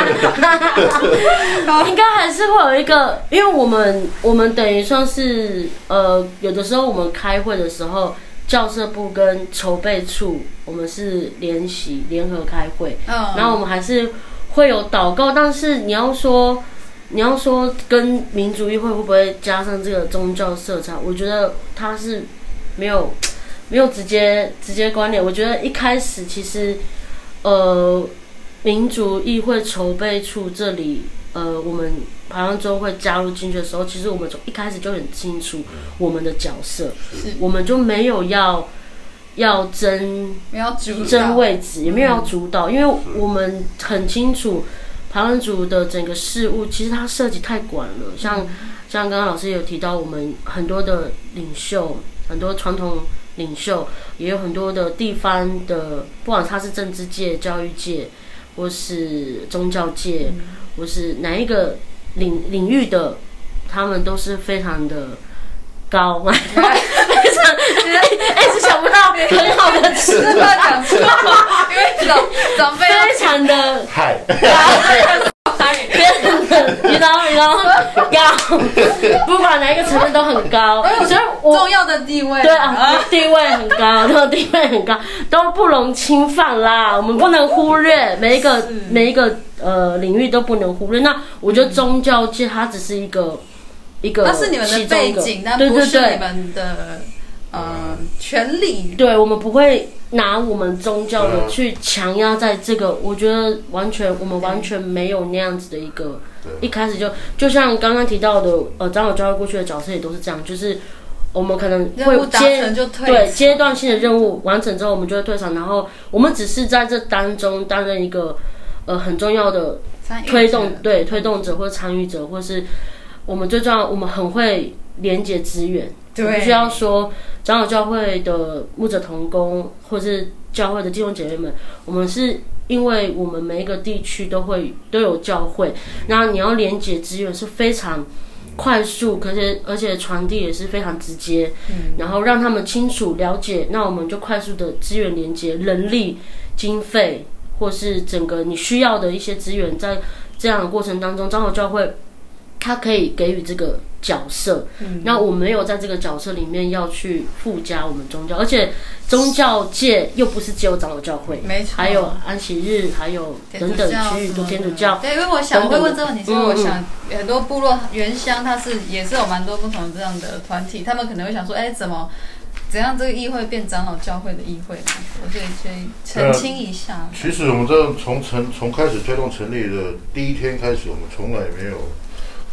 Speaker 4: 应该还是会有一个，因为我们我们等于算是呃，有的时候我们开会的时候，教社部跟筹备处我们是联席联合开会，
Speaker 2: 嗯，
Speaker 4: 然后我们还是会有祷告，但是你要说你要说跟民主议会会不会加上这个宗教色彩，我觉得它是没有没有直接直接关联。我觉得一开始其实呃民族议会筹备处这里呃我们台湾州会加入进去的时候，其实我们从一开始就很清楚我们的角色，我们就没有要要争
Speaker 2: 没有主
Speaker 4: 争位置，也没有要主导，因为我们很清楚台湾组的整个事务，其实它涉及太广了。像像刚刚老师有提到，我们很多的领袖，很多传统领袖，也有很多的地方的，不管他是政治界、教育界，或是宗教界，或是哪一个领领域的，他们都是非常的高，<laughs> 非常哎是想不到很好的词，
Speaker 1: 是怕讲错，因为长长辈
Speaker 4: 非常的
Speaker 3: 嗨，<laughs> <laughs>
Speaker 4: 你知道，你知道高，不管哪一个层面都很高，所以我
Speaker 1: 重要的地位，
Speaker 4: 对啊，地位很高，<laughs> 都地位很高，都不容侵犯啦。我们不能忽略每一个每一个呃领域都不能忽略。那我觉得宗教界它只是一个一个，
Speaker 1: 那是你们的背景，但不是你们的呃权利。
Speaker 4: 对，我们不会拿我们宗教的去强压在这个。我觉得完全，我们完全没有那样子的一个。一开始就就像刚刚提到的，呃，长老教会过去的角色也都是这样，就是我们可能会阶对阶段性的任务完成之后，我们就会退场，然后我们只是在这当中担任一个呃很重要的推动对推动者或参与者，或是我们最重要，我们很会连接资源，
Speaker 1: 对，
Speaker 4: 需要说长老教会的牧者同工，或是教会的弟兄姐妹们，我们是。因为我们每一个地区都会都有教会，那你要连接资源是非常快速，而且而且传递也是非常直接，然后让他们清楚了解，那我们就快速的资源连接、人力、经费，或是整个你需要的一些资源，在这样的过程当中，长老教会它可以给予这个。角色，嗯那我没有在这个角色里面要去附加我们宗教，而且宗教界又不是只有长老教会，
Speaker 1: 没错，
Speaker 4: 还有安息日，还有等等区域的天主教。
Speaker 1: 对，因为我想我会问这个问题，因为我想很多部落原乡它是也是有蛮多不同这样的团体，他们可能会想说，哎，怎么怎样这个议会变长老教会的议会呢？所以所以澄清一下。
Speaker 3: 其实我们这从成从开始推动成立的第一天开始，我们从来没有。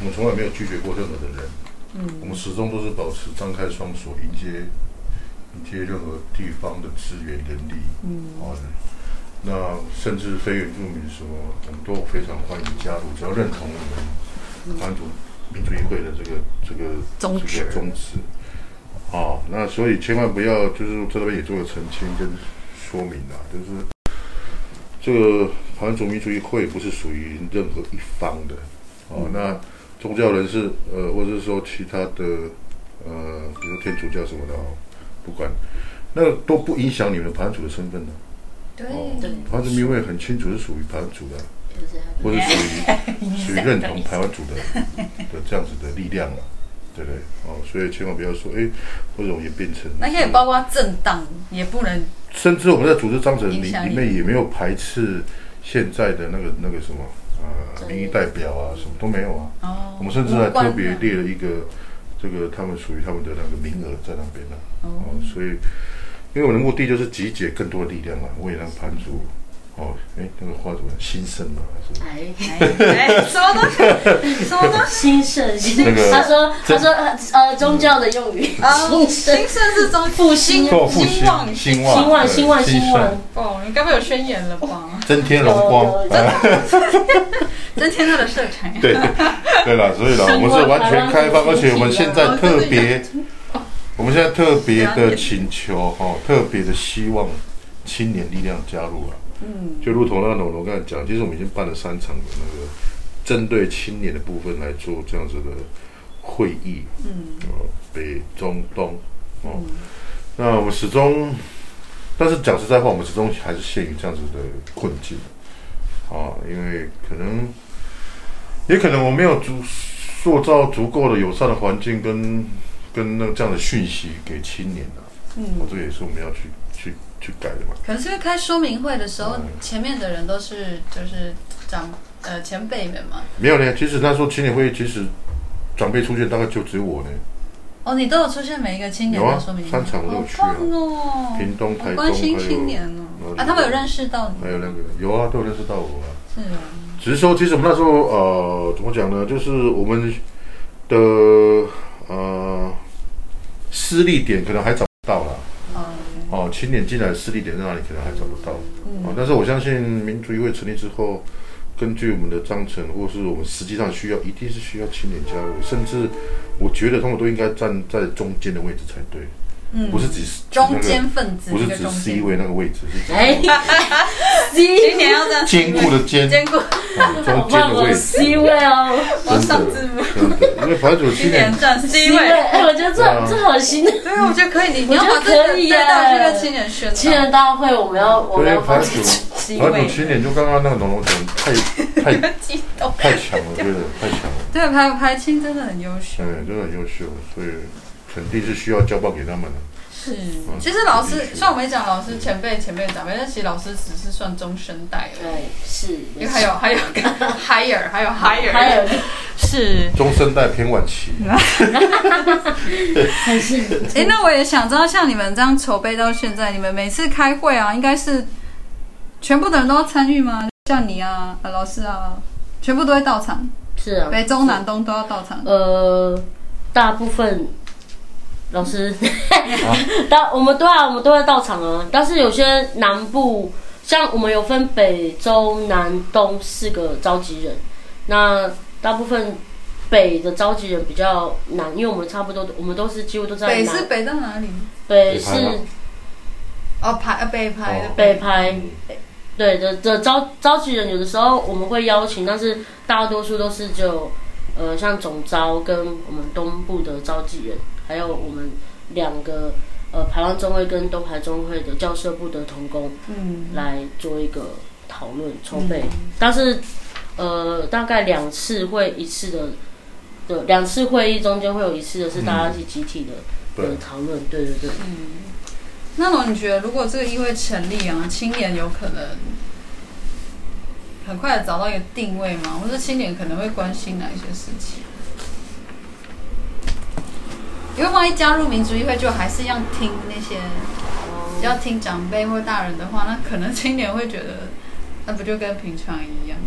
Speaker 3: 我们从来没有拒绝过任何的人，嗯，我们始终都是保持张开双手迎接迎接任何地方的资源人力，嗯，哦，那甚至非原住民什么，我们都非常欢迎加入，只要认同我们团主民主议会的这个这个
Speaker 1: 宗旨。
Speaker 3: 宗旨，好，那所以千万不要就是在这边也做了澄清跟说明啊，就是这个团主民主议会不是属于任何一方的，哦，那。宗教人士，呃，或者是说其他的，呃，比如天主教什么的，不管，那都不影响你们盘主的身份的。
Speaker 1: 对，
Speaker 3: 盘主名位很清楚是属于盘主的，或者属于 <laughs> 属于认同台湾主的的这样子的力量啊，对不对？哦，所以千万不要说，哎，不容易变成。
Speaker 1: 那可以包括政党，也不能。
Speaker 3: 甚至我们在组织章程里里面也没有排斥现在的那个那个什么。呃，民意代表啊，什么都没有啊。哦。我们甚至还特别列了一个，这个他们属于他们的那个名额在那边呢。哦。所以，因为我们的目的就是集结更多的力量啊，为了盘主。哦，哎，那个话怎么兴盛嘛？
Speaker 1: 还是？哎哎，<laughs> 什么东西？什么东西？
Speaker 4: 兴盛，那个他说，他说呃，宗教的用语。
Speaker 1: 啊兴盛是宗
Speaker 4: 复兴，
Speaker 3: 兴
Speaker 1: 旺，
Speaker 3: 兴
Speaker 4: 旺，兴旺，兴旺，兴旺。
Speaker 1: 哦，你该不会有宣言了吧？
Speaker 3: 增添荣光，<laughs>
Speaker 1: 增添他的色彩。
Speaker 3: 对对了，所以呢，我们是完全开放，而且我们现在特别，我们现在特别的请求哈，特别的希望青年力量加入了。嗯，就如同那个龙龙刚才讲，其实我们已经办了三场的那个针对青年的部分来做这样子的会议。嗯，哦，北中东，哦，那我们始终，但是讲实在话，我们始终还是陷于这样子的困境。啊，因为可能，也可能我没有足塑造足够的友善的环境跟跟那这样的讯息给青年啊。嗯，这也是我们要去去。改的嘛？
Speaker 1: 可能是因为开说明会的时候，前面的人都是就是长呃前辈们嘛。
Speaker 3: 没有呢，其实那时候青年会，其实长辈出现大概就只有我呢。
Speaker 1: 哦，你都有出现每一个青年的说明会，
Speaker 3: 三场都有去
Speaker 1: 啊。哦，
Speaker 3: 屏东、台
Speaker 1: 东，关心青年哦。啊，他们有认识到你？
Speaker 3: 还有两个人，有啊，都有认识到我啊。
Speaker 1: 是啊。
Speaker 3: 只是说，其实我们那时候呃，怎么讲呢？就是我们的呃，私立点可能还找不到了。哦，清点进来的势力点在哪里？可能还找不到。哦，但是我相信民主议会成立之后，根据我们的章程，或是我们实际上需要，一定是需要青年加入。甚至我觉得他们都应该站在中间的位置才对。
Speaker 2: 嗯。
Speaker 3: 不是指
Speaker 2: 中间分子
Speaker 3: 不是指
Speaker 2: 一个中
Speaker 3: C，位那个位置，是指
Speaker 4: 哎。<laughs>
Speaker 2: 今
Speaker 4: ，C，
Speaker 2: 年要这样
Speaker 3: 坚固的坚，
Speaker 2: 兼顾
Speaker 3: 嗯中
Speaker 4: 我帮我
Speaker 3: 间的位置。
Speaker 4: C 位哦。
Speaker 2: 我上字幕，
Speaker 3: 因为排主青年。
Speaker 2: 今年占
Speaker 4: C，C 位，
Speaker 2: 位。
Speaker 4: 哎，我觉得这
Speaker 3: 啊。
Speaker 4: 这核心的
Speaker 2: 对，我觉得可以，你你
Speaker 4: 我觉得
Speaker 2: 要把这个
Speaker 4: 可以耶。
Speaker 2: 带到这个青年宣
Speaker 4: 青
Speaker 2: 导
Speaker 4: 年大会，我们要我们
Speaker 3: 对
Speaker 4: 要放
Speaker 3: 排主
Speaker 2: C 位，
Speaker 3: 排主青年就刚刚那个龙龙泉太太
Speaker 2: 激动。<laughs>
Speaker 3: 太强了，我觉得太强了，
Speaker 2: 对，排排青真的很优秀。
Speaker 3: 对，真的很优秀，所以肯定是需要交棒给他们的。
Speaker 2: 是，其实老师虽然我没讲老师前辈前辈长辈，但其实老师只是算中生代而已。
Speaker 4: 对，是，
Speaker 2: 因为还有还有 <laughs> higher 还有 <laughs> higher
Speaker 4: 还有
Speaker 2: 是。
Speaker 3: 中生代偏晚期，<laughs>
Speaker 4: 还是
Speaker 2: 哎，那我也想知道，像你们这样筹备到现在，你们每次开会啊，应该是全部的人都要参与吗？像你啊，啊老师啊，全部都会到场，
Speaker 4: 是啊，
Speaker 2: 北中南东都要到场。
Speaker 4: 呃，大部分老师，<laughs> 大我们对啊，我们都会到场啊。但是有些南部，像我们有分北、中、南、东四个召集人，那大部分北的召集人比较难，因为我们差不多，我们都是几乎都在
Speaker 2: 北是北到哪里？
Speaker 4: 北是
Speaker 2: 哦，排呃北排的
Speaker 4: 北拍。对的的召召集人，有的时候我们会邀请，但是大多数都是就呃像总招跟我们东部的召集人，还有我们两个呃台湾中会跟东台中会的教社部的同工
Speaker 2: 嗯，
Speaker 4: 来做一个讨论筹备，但是呃大概两次会一次的的两次会议中间会有一次的是大家一起集体的、
Speaker 3: 对
Speaker 4: 的讨论，对对对。
Speaker 2: 嗯那种你觉得，如果这个议会成立啊，青年有可能很快的找到一个定位吗？或者青年可能会关心哪一些事情？因为万一加入民族议会，就还是要听那些要听长辈或大人的话，那可能青年会觉得，那不就跟平常一样？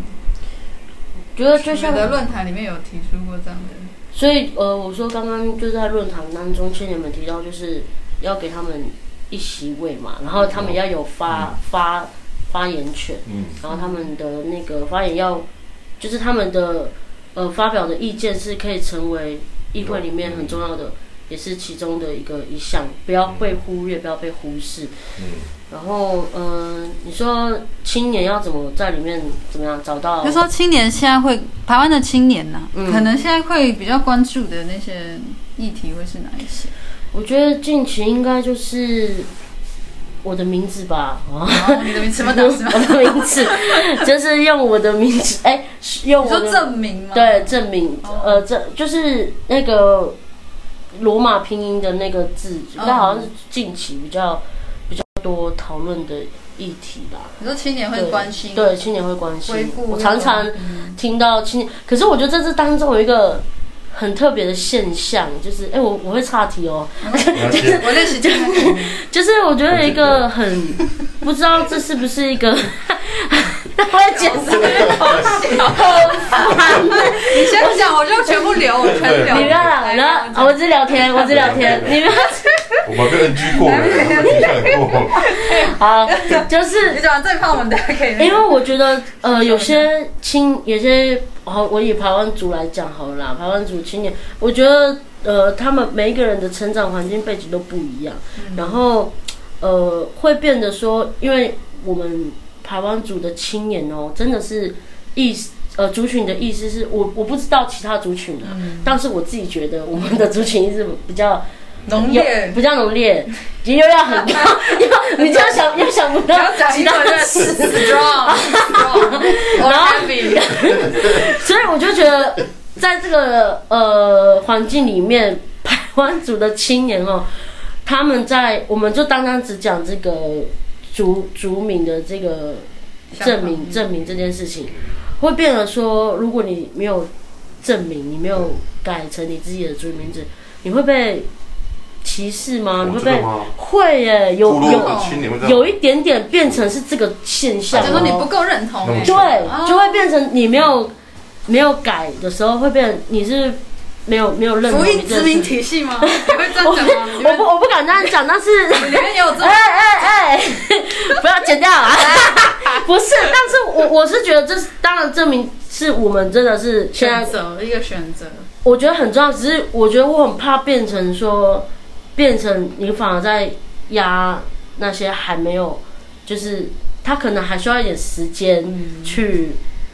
Speaker 4: 觉得就像
Speaker 2: 论坛里面有提出过这样的，
Speaker 4: 所以呃，我说刚刚就是在论坛当中，青年们提到就是要给他们一席位嘛，然后他们要有发、发发言权，
Speaker 3: 嗯，
Speaker 4: 然后他们的那个发言要，就是他们的呃发表的意见是可以成为议会里面很重要的，也是其中的一个一项，不要被忽略，不要被忽视。
Speaker 3: 嗯，
Speaker 4: 然后嗯、呃你说青年要怎么在里面怎么样找到
Speaker 2: 就？说青年现在会台湾的青年呐、
Speaker 4: 嗯
Speaker 2: 可能现在会比较关注的那些议题会是哪一些？
Speaker 4: 我觉得近期应该就是我的名字吧。啊
Speaker 2: 你的名字什么党什么？
Speaker 4: 我的名字就是用我的名字，哎、用
Speaker 2: 你说
Speaker 4: 我的
Speaker 2: 证明吗？，
Speaker 4: 对证明，
Speaker 2: 哦
Speaker 4: 呃，这就是那个罗马拼音的那个字，
Speaker 2: 哦
Speaker 4: 那好像是近期比较比较多讨论的议题吧。
Speaker 2: 你说青年会关心，
Speaker 4: 对，青年会关心。我常常
Speaker 2: 嗯
Speaker 4: 听到青年，可是我觉得这是当中有一个很特别的现象，就是，哎、我我会岔题哦，<laughs>
Speaker 3: 就是，
Speaker 2: 我认识就是。
Speaker 4: 就是我觉得有一个很不知道这是不是一个，我也解释很烦。
Speaker 2: 你先讲，我就全部留，我全留。
Speaker 4: 你不要啦，然后我只聊天，我只聊天，你们
Speaker 3: 我们跟 NG 过了，
Speaker 4: 好，就是
Speaker 2: 你讲最怕我们大家可以。
Speaker 4: 因为我觉得呃，有些青，有些好，我以台湾族来讲好了啦，台湾族青年，我觉得呃，他们每一个人的成长环境背景都不一样，然后呃，会变得说，因为我们台湾族的青年哦，真的是意思。呃，族群的意思是我我不知道其他族群啊，但是我自己觉得我们的族群意识比较
Speaker 2: 浓烈
Speaker 4: 比较浓烈，又要很高，<laughs> 要你这样想又想不到其他
Speaker 2: 英文的
Speaker 4: 词
Speaker 2: strong strong or
Speaker 4: 然后。<laughs> 所以我就觉得，在这个呃环境里面，台湾族的青年哦，他们在我们就单单只讲这个族族名的这个证明证明这件事情，会变得说，如果你没有证明，你没有改成你自己的族名字，你会被歧视吗？你会被？会耶，有有有一点点变成是这个现象、哦，
Speaker 2: 就说你不够认同欸，
Speaker 4: 对，
Speaker 2: 哦。
Speaker 4: 就会变成你没有没有改的时候，会变你是没有没有认同
Speaker 2: 福
Speaker 4: 你这个
Speaker 2: 音殖民。体系吗？<laughs> 你会这样
Speaker 4: 我
Speaker 2: 讲吗？
Speaker 4: 我不我不敢这样讲，但是
Speaker 2: 里面也有这种
Speaker 4: 哎哎 <laughs> 哎，不要剪掉啊！不是，但是我我是觉得这是当然证明是我们真的是
Speaker 2: 选择，一个选择。
Speaker 4: 我觉得很重要，只是我觉得我很怕变成说，变成你反而在压那些还没有，就是他可能还需要一点时间去，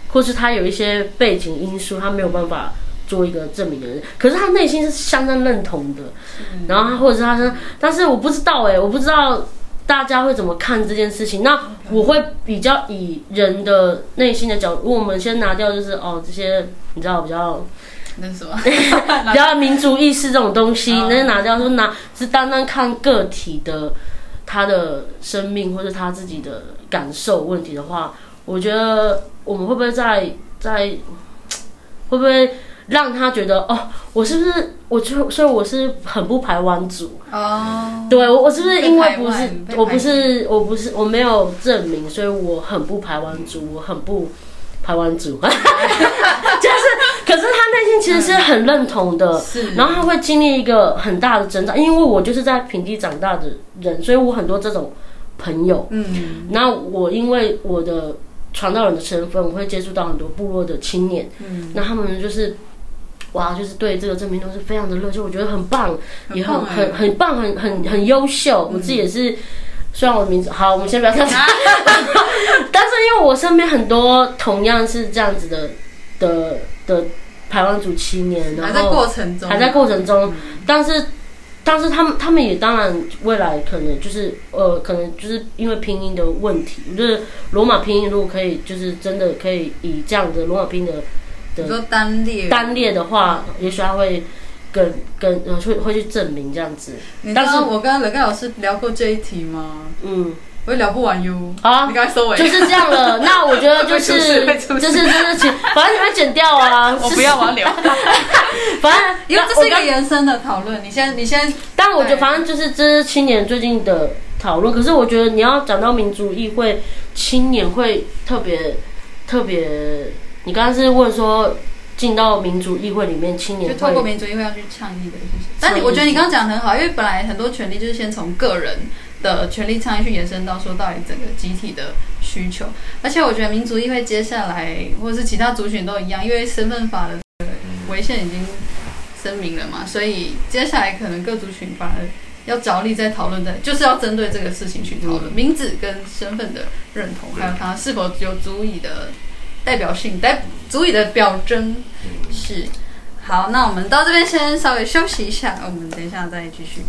Speaker 4: 或是他有一些背景因素，他没有办法做一个证明的人，可是他内心是相当认同的，然后他或者是他说，但是我不知道哎、我不知道大家会怎么看这件事情。那我会比较以人的内心的角度，我们先拿掉就是哦这些你知道比较 <laughs>
Speaker 2: 那什么？
Speaker 4: 比较民族意识这种东西，
Speaker 2: 哦。
Speaker 4: 那就拿掉，说拿是单单看个体的他的生命或者他自己的感受问题的话，我觉得我们会不会在在会不会让他觉得哦，我是不是我就所以我是很不排湾族，
Speaker 2: 哦，
Speaker 4: 对我我是不是因为不是我不是我不是我没有证明，所以我很不排湾族，我很不排湾族，<laughs> 就是可是他内心其实是很认同的，
Speaker 2: 是。
Speaker 4: 然后他会经历一个很大的挣扎，因为我就是在平地长大的人，所以我很多这种朋友。
Speaker 2: 嗯。
Speaker 4: 那我因为我的传道人的身份，我会接触到很多部落的青年，
Speaker 2: 嗯，
Speaker 4: 那他们就是。哇，就是对这个证明都是非常的热情，我觉得很棒，也很很很棒，很很很优秀。我自己也是，虽然我的名字好，我们先不要这样子，但是因为我身边很多同样是这样子的的的台湾族青年，然
Speaker 2: 还在
Speaker 4: 后
Speaker 2: 过程中，
Speaker 4: 还在过程中，但是但是他们他们也当然未来可能就是呃可能就是因为拼音的问题，就是罗马拼音如果可以就是真的可以以这样的罗马拼音的
Speaker 2: 你说单列，
Speaker 4: 单列的话，也许他会跟跟呃会会去证明这样子，
Speaker 2: 你知
Speaker 4: 但是
Speaker 2: 道我跟冷盖老师聊过这一题吗？
Speaker 4: 嗯，
Speaker 2: 我也聊不完哟。
Speaker 4: 好啊
Speaker 2: 你赶快收尾。
Speaker 4: 就是这样了。<laughs> 那我觉得就是就是就是请，反正你们剪掉啊，<laughs>
Speaker 2: 我不要，我要聊。<laughs>
Speaker 4: 反正
Speaker 2: 因为这是一个延伸的讨论，你先，你先，
Speaker 4: 但我觉得，反正就是这是青年最近的讨论。可是我觉得你要讲到民主议会，青年会特别特别。你刚刚是问说进到民主议会里面，青年
Speaker 2: 就透过民主议会要去倡议的事情。但你，我觉得你刚刚讲的很好，因为本来很多权利就是先从个人的权利倡议去延伸到说到底整个集体的需求。而且我觉得民主议会接下来或者是其他族群都一样，因为身份法的这个违宪已经声明了嘛，所以接下来可能各族群反而要着力在讨论的，就是要针对这个事情去讨论名字跟身份的认同，还有它是否有足以的代表性、代足以的表征。是。好，那我们到这边先稍微休息一下，我们等一下再继续。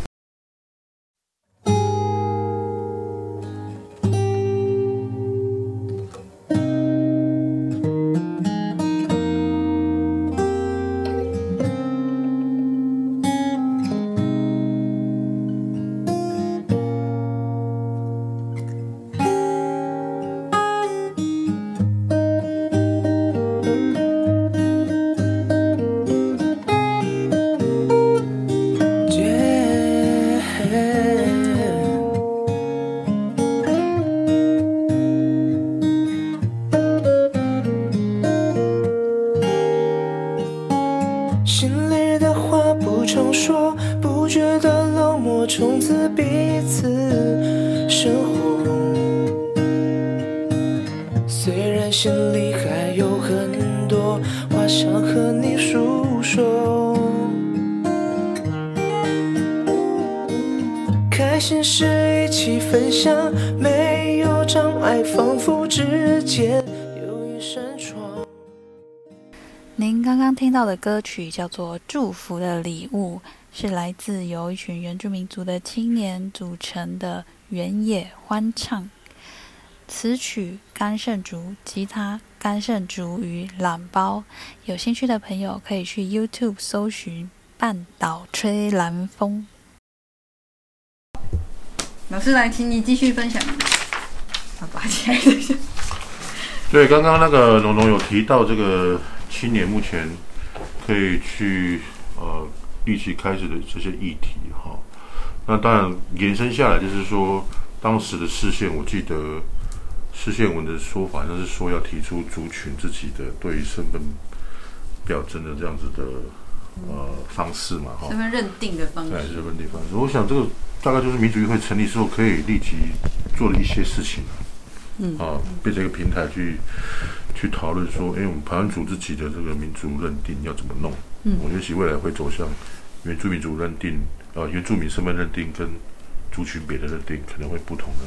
Speaker 5: 听到的歌曲叫做《祝福的礼物》，是来自由一群原住民族的青年组成的原野欢唱。词曲甘胜竹，吉他甘胜竹与懒包。有兴趣的朋友可以去 YouTube 搜寻“半岛吹蓝风
Speaker 2: 老师来，请你继续分享。好吧，亲爱的，
Speaker 3: 对，刚刚那个龙龙有提到这个青年目前可以去呃一起开始的这些议题哈。那当然延伸下来就是说，当时的视线，我记得视线文的说法，就是说要提出族群自己的对于身份表征的这样子的呃方式嘛哈。
Speaker 2: 身份认定的方
Speaker 3: 对，
Speaker 2: 式。
Speaker 3: 日本地方，我想这个大概就是民主议会成立之后可以立即做的一些事情。嗯，啊，变成一个平台去去讨论说，哎、我们台湾族自己的这个民族认定要怎么弄？嗯，我觉得其未来会走向原住民族认定呃原住民身份认定跟族群别的认定可能会不同的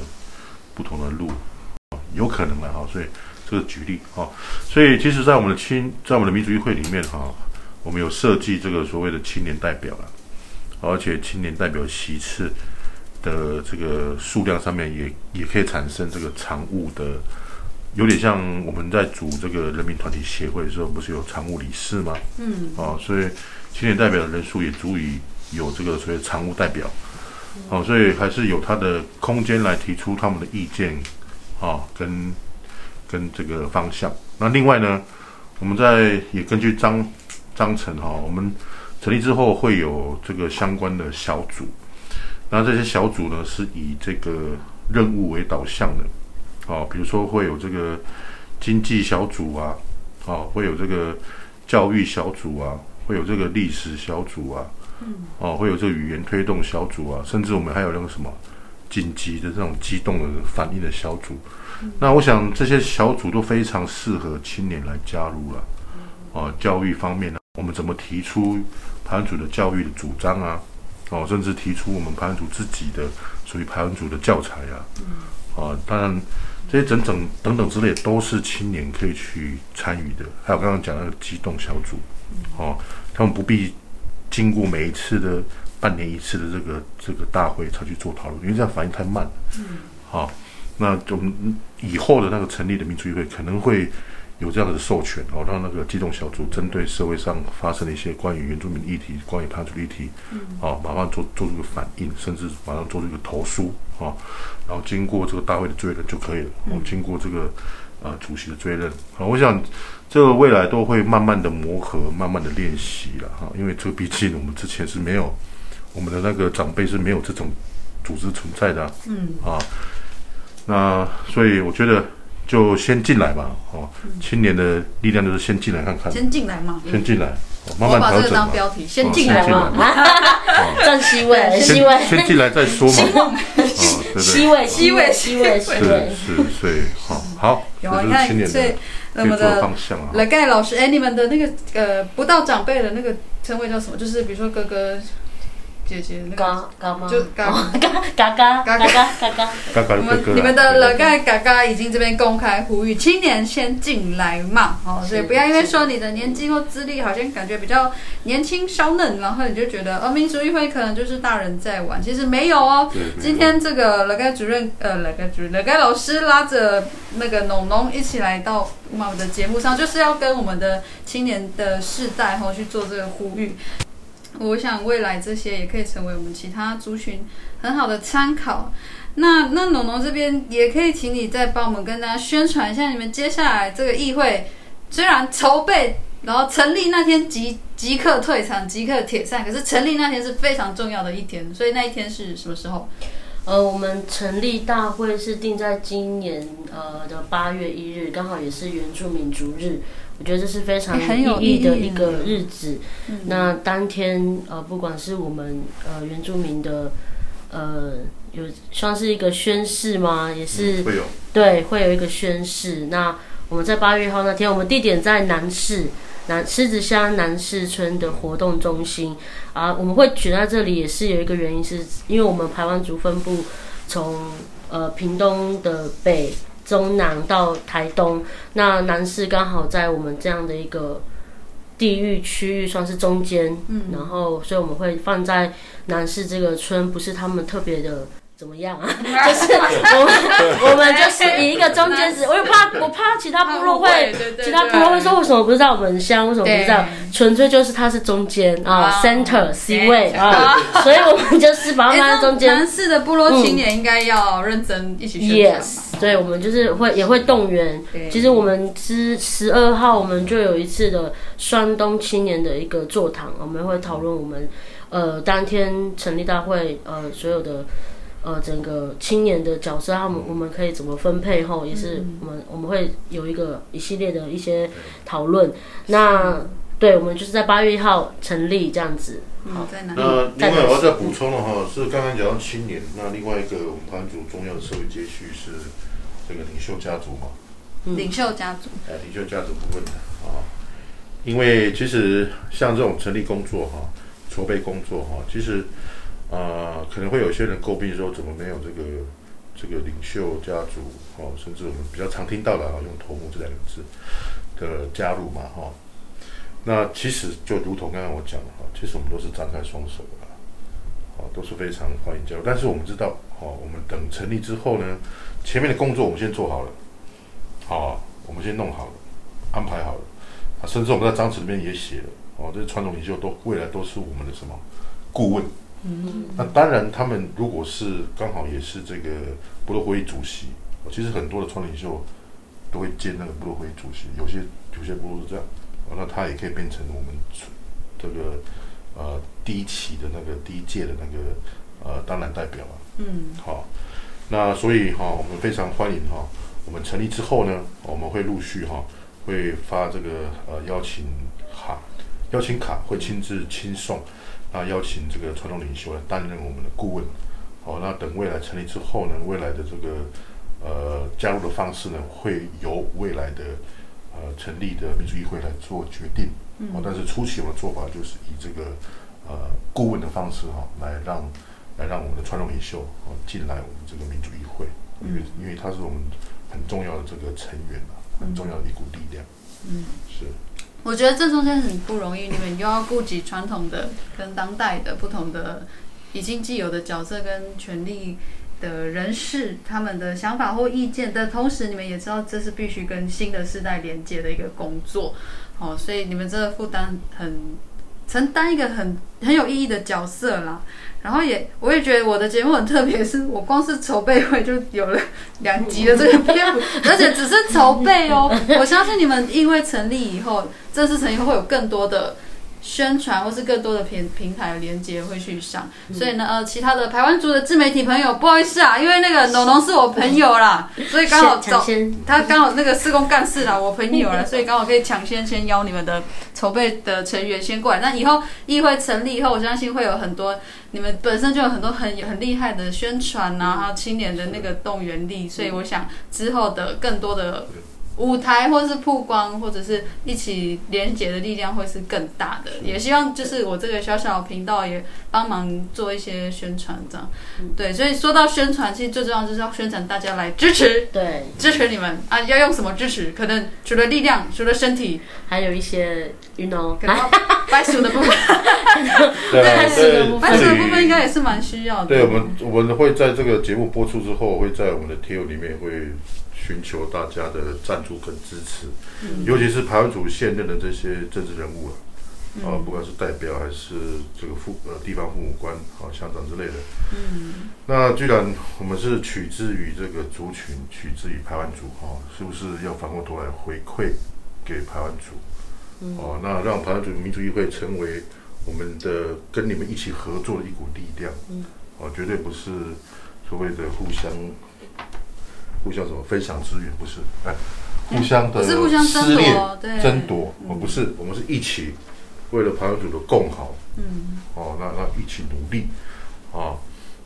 Speaker 3: 不同的路，啊有可能了哈。所以这个举例哈，所以其实，在我们的青在我们的民族议会里面哈，我们有设计这个所谓的青年代表了，而且青年代表席次的这个数量上面也也可以产生这个常务的。有点像我们在组这个人民团体协会的时候，不是有常务理事吗？
Speaker 2: 嗯，
Speaker 3: 哦，所以青年代表的人数也足以有这个所谓常务代表，哦，所以还是有他的空间来提出他们的意见，啊，跟跟这个方向。那另外呢，我们在也根据章章程哈，我们成立之后会有这个相关的小组，那这些小组呢是以这个任务为导向的。哦，比如说会有这个经济小组啊，哦，会有这个教育小组啊，会有这个历史小组啊，嗯，哦，会有这个语言推动小组啊，甚至我们还有那个什么紧急的这种机动的反应的小组。那我想这些小组都非常适合青年来加入了。哦，教育方面呢，我们怎么提出排湾组的教育的主张啊？哦，甚至提出我们排湾组自己的属于排湾组的教材啊。哦，当然。这些整整等等之类都是青年可以去参与的，还有刚刚讲那个机动小组，哦，他们不必经过每一次的半年一次的这个这个大会才去做讨论，因为这样反应太慢了。嗯，好，那我们以后的那个成立的民主议会可能会。有这样的授权哦，让那个机动小组针对社会上发生的一些关于原住民议题、关于潘主议题，哦，马上做做出个反应，甚至马上做出一个投诉啊，然后经过这个大会的追认就可以了。哦，经过这个呃主席的追认，啊，我想这个未来都会慢慢的磨合，慢慢的练习了哈。因为这个毕竟我们之前是没有我们的那个长辈是没有这种组织存在的，嗯啊，那所以我觉得。就先进来吧，哦，青年的力量就是先进来看看，
Speaker 2: 先进来嘛，
Speaker 3: 先进来，慢慢调整
Speaker 2: 当标题，先进来嘛，
Speaker 4: 占 C <laughs> 位，C 位，
Speaker 3: 先进来再说嘛，<laughs>
Speaker 2: 哦，
Speaker 3: 对对
Speaker 4: ，C 位，C 位，C 位，C 位，
Speaker 3: 是是，所以好，好，
Speaker 2: 有啊，你看，所以那么的
Speaker 3: 方向啊，
Speaker 2: 来盖老师，哎，你们的那个呃，不到长辈的那个称谓叫什么？就是比如说哥哥。姐姐，那，
Speaker 4: 嘎嘎，
Speaker 2: 就，嘎
Speaker 4: 嘎，嘎嘎，嘎嘎，嘎
Speaker 3: 嘎，
Speaker 2: 嘎嘎，你们的，老盖，嘎嘎，已经这边公开呼吁青年先进来嘛。哦，所以不要因为说你的年纪或资历好像感觉比较年轻，稍嫩，然后你就觉得，哦，民俗议会可能就是大人在玩，其实没有哦。今天这个老盖主任，呃，老盖主任，老盖老师拉着那个农农一起来到我们的节目上，就是要跟我们的青年的世代，哈去做这个呼吁。我想未来这些也可以成为我们其他族群很好的参考。那那农农这边也可以请你再帮我们跟大家宣传一下，你们接下来这个议会虽然筹备，然后成立那天即即刻退场，即刻解散，可是成立那天是非常重要的一天。所以那一天是什么时候？
Speaker 4: 呃，我们成立大会是定在今年呃的八月一日，刚好也是原住民族日。我觉得这是非常有意义的一个日子。那当天呃，不管是我们呃原住民的呃，有算是一个宣誓吗？也是
Speaker 3: 会有
Speaker 4: 对，会有一个宣誓。那我们在八月一号那天，我们地点在南市南狮子乡南市村的活动中心啊。我们会选在这里，也是有一个原因，是因为我们排湾族分布从呃屏东的北。中南到台东，那南市刚好在我们这样的一个地域区域算是中间，嗯，然后所以我们会放在南市这个村，不是他们特别的。怎么样啊？<laughs> 就是我们，我们就是以一个中间值，我又怕，我怕其他部落会，其他部落会说为什么不知道我们乡，为什么不知道？纯粹就是它是中间啊，center C 位啊，所以我们就是把它放在中间。
Speaker 2: 城市的部落青年应该要认真一起宣
Speaker 4: 传。Yes，对我们就是会也会动员。其实我们之十二号，我们就有一次的双东青年的一个座谈，我们会讨论我们呃当天成立大会呃所有的。呃，整个青年的角色，他们我们可以怎么分配？后也是我们我们会有一个一系列的一些讨论。那对，我们就是在八月一号成立这样子。
Speaker 2: 好，在哪？
Speaker 3: 那另外我要再补充了哈，是刚刚讲到青年，那另外一个我们班组重要的社会接续是这个领袖家族嘛？
Speaker 2: 领袖家族。
Speaker 3: 哎，领袖家族部分的啊，因为其实像这种成立工作哈，筹备工作哈，其实。啊，可能会有些人诟病说，怎么没有这个这个领袖家族哦，甚至我们比较常听到的啊，用头目这两个字的加入嘛，哈。那其实就如同刚刚我讲的哈，其实我们都是张开双手的，好，都是非常欢迎加入。但是我们知道，哦，我们等成立之后呢，前面的工作我们先做好了，好，我们先弄好了，安排好了，啊，甚至我们在章程里面也写了，哦，这传统领袖都未来都是我们的什么顾问。嗯，那当然，他们如果是刚好也是这个部落会议主席，其实很多的传统领袖都会兼那个部落会议主席，有些有些部落是这样。那他也可以变成我们这个呃第一期的那个第一届的那个呃当然代表啊。嗯。好，那所以哈，我们非常欢迎哈。我们成立之后呢，我们会陆续哈会发这个呃邀请卡，邀请卡会亲自亲送，那邀请这个传统领袖来担任我们的顾问。好，那等未来成立之后呢，未来的这个呃加入的方式呢，会由未来的。呃，成立的民主议会来做决定，哦，但是初期我的做法就是以这个呃顾问的方式哈，来让来让我们的传统领袖哦进来我们这个民主议会，因为因为他是我们很重要的这个成员嘛，很重要的一股力量。嗯，是。
Speaker 2: 我觉得这中间很不容易，你们又要顾及传统的跟当代的不同的已经既有的角色跟权利。的人士他们的想法或意见但同时，你们也知道这是必须跟新的世代连接的一个工作，哦，所以你们这个负担很承担一个很很有意义的角色啦。然后也我也觉得我的节目很特别，是我光是筹备会就有了两集的这个篇幅，<laughs> 而且只是筹备哦。我相信你们因为成立以后，正式成立会有更多的。宣传或是更多的平平台连接会去上，所以呢，呃，其他的台湾族的自媒体朋友，不好意思啊，因为那个农农是我朋友啦，所以刚好找他刚好那个施工干事啦，我朋友啦，<laughs> 所以刚好可以抢先先邀你们的筹备的成员先过来。那以后议会成立以后，我相信会有很多你们本身就有很多很很厉害的宣传啊，还有青年的那个动员力，所以我想之后的更多的。舞台或者是曝光，或者是一起连接的力量会是更大的。也希望就是我这个小小频道也帮忙做一些宣传，这样。对，所以说到宣传，其实最重要就是要宣传大家来支持，
Speaker 4: 对，
Speaker 2: 支持你们啊！要用什么支持？可能除了力量，除了身体，
Speaker 4: 还有一些，you know，
Speaker 2: 白鼠的部分。<laughs>
Speaker 3: 对，白鼠的部分，
Speaker 2: 白鼠的部分应该也是蛮需要的。
Speaker 3: 对我们，我们会在这个节目播出之后，会在我们的贴友里面会。寻求大家的赞助跟支持，尤其是排湾组现任的这些政治人物啊，啊，不管是代表还是这个父呃地方父母官啊乡长之类的，嗯，那既然我们是取之于这个族群，取之于排湾族哈，是不是要反过头来回馈给排湾族？哦，那让排湾族民族议会成为我们的跟你们一起合作的一股力量，嗯。哦，绝对不是所谓的互相。互相什么分享资源不是？哎，互相的撕裂、争夺，我不是，我们是一起为了排湾组的共好，嗯，哦，那那一起努力，啊，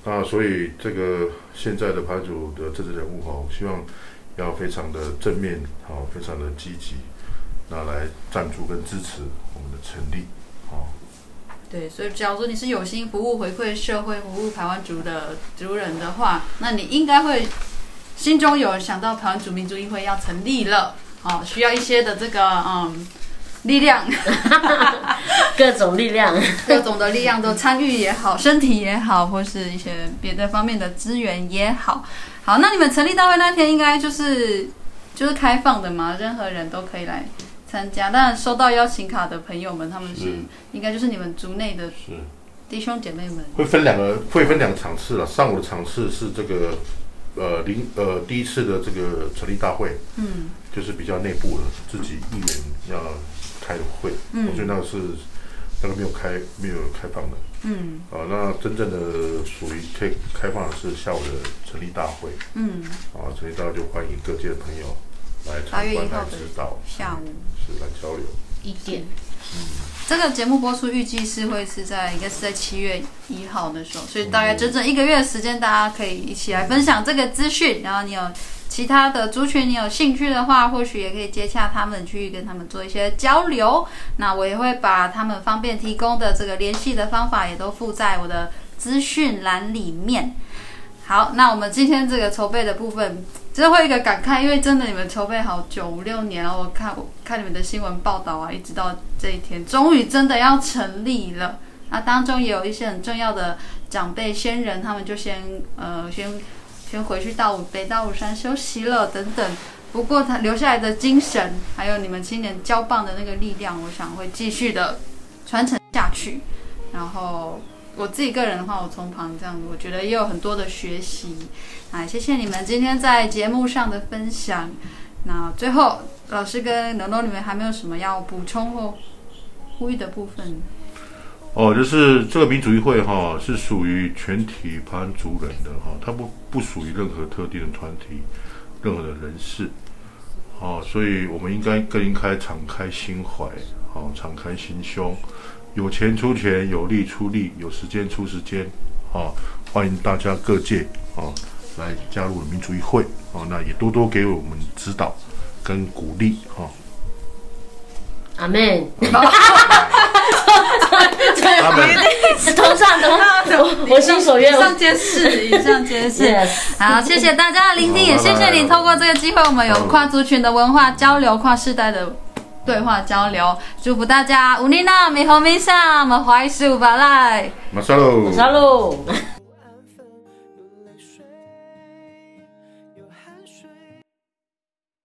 Speaker 3: 那所以这个现在的排湾组的政治人物哈，希望要非常的正面，好，非常的积极，那来赞助跟支持我们的成立，啊，
Speaker 2: 对，所以假如说你是有心服务、回馈社会、服务台湾族的族人的话，那你应该会。心中有想到台湾主民族议会要成立了，哦，需要一些的这个嗯力量，<laughs>
Speaker 4: 各种力量，
Speaker 2: 各种的力量都参与也好，身体也好，或是一些别的方面的资源也好。好，那你们成立大会那天应该就是就是开放的嘛，任何人都可以来参加。但收到邀请卡的朋友们，他们是应该就是你们族内的弟兄姐妹们。
Speaker 3: 会分两个，会分两个场次了。上午的场次是这个。呃，零呃第一次的这个成立大会，嗯，就是比较内部的，自己议员要开的会，嗯，我觉得那个是那个没有开没有开放的，嗯，啊，那真正的属于可以开放的是下午的成立大会，嗯，啊，成立大会就欢迎各界的朋友来参观来指导，
Speaker 2: 下午
Speaker 3: 是来交流。
Speaker 4: 一点。
Speaker 2: 这个节目播出预计是会是在应该是在七月一号的时候，所以大概整整一个月的时间，大家可以一起来分享这个资讯。然后你有其他的族群，你有兴趣的话，或许也可以接洽他们去跟他们做一些交流。那我也会把他们方便提供的这个联系的方法也都附在我的资讯栏里面。好，那我们今天这个筹备的部分，真的会有一个感慨，因为真的你们筹备好久五六年了，我看我看你们的新闻报道啊，一直到这一天，终于真的要成立了。那当中也有一些很重要的长辈先人，他们就先呃先先回去大武北大武山休息了等等。不过他留下来的精神，还有你们青年交棒的那个力量，我想会继续的传承下去。然后我自己个人的话，我从旁这样，我觉得也有很多的学习。啊，谢谢你们今天在节目上的分享。那最后，老师跟农农，你们还没有什么要补充或呼吁的部分？
Speaker 3: 哦，就是这个民主议会哈，是属于全体排湾族人的哈，它不不属于任何特定的团体、任何的人士，哦，所以我们应该更应该敞开心怀，哦，敞开心胸，有钱出钱，有力出力，有时间出时间，好，欢迎大家各界啊来加入民主议会，哦，那也多多给我们指导跟鼓励，哈。
Speaker 4: 阿妹，<laughs>
Speaker 3: 他们
Speaker 4: 同上同上，我心所愿
Speaker 2: 以。上皆是，以上皆是。
Speaker 4: Yes
Speaker 2: 好，谢谢大家的聆听，也谢谢你透过这个机会，我们有跨族群的文化交流，跨世代的对话交流。祝福大家五年娜米和米上，我们怀素巴来。
Speaker 3: 马萨喽，
Speaker 4: 小鹿。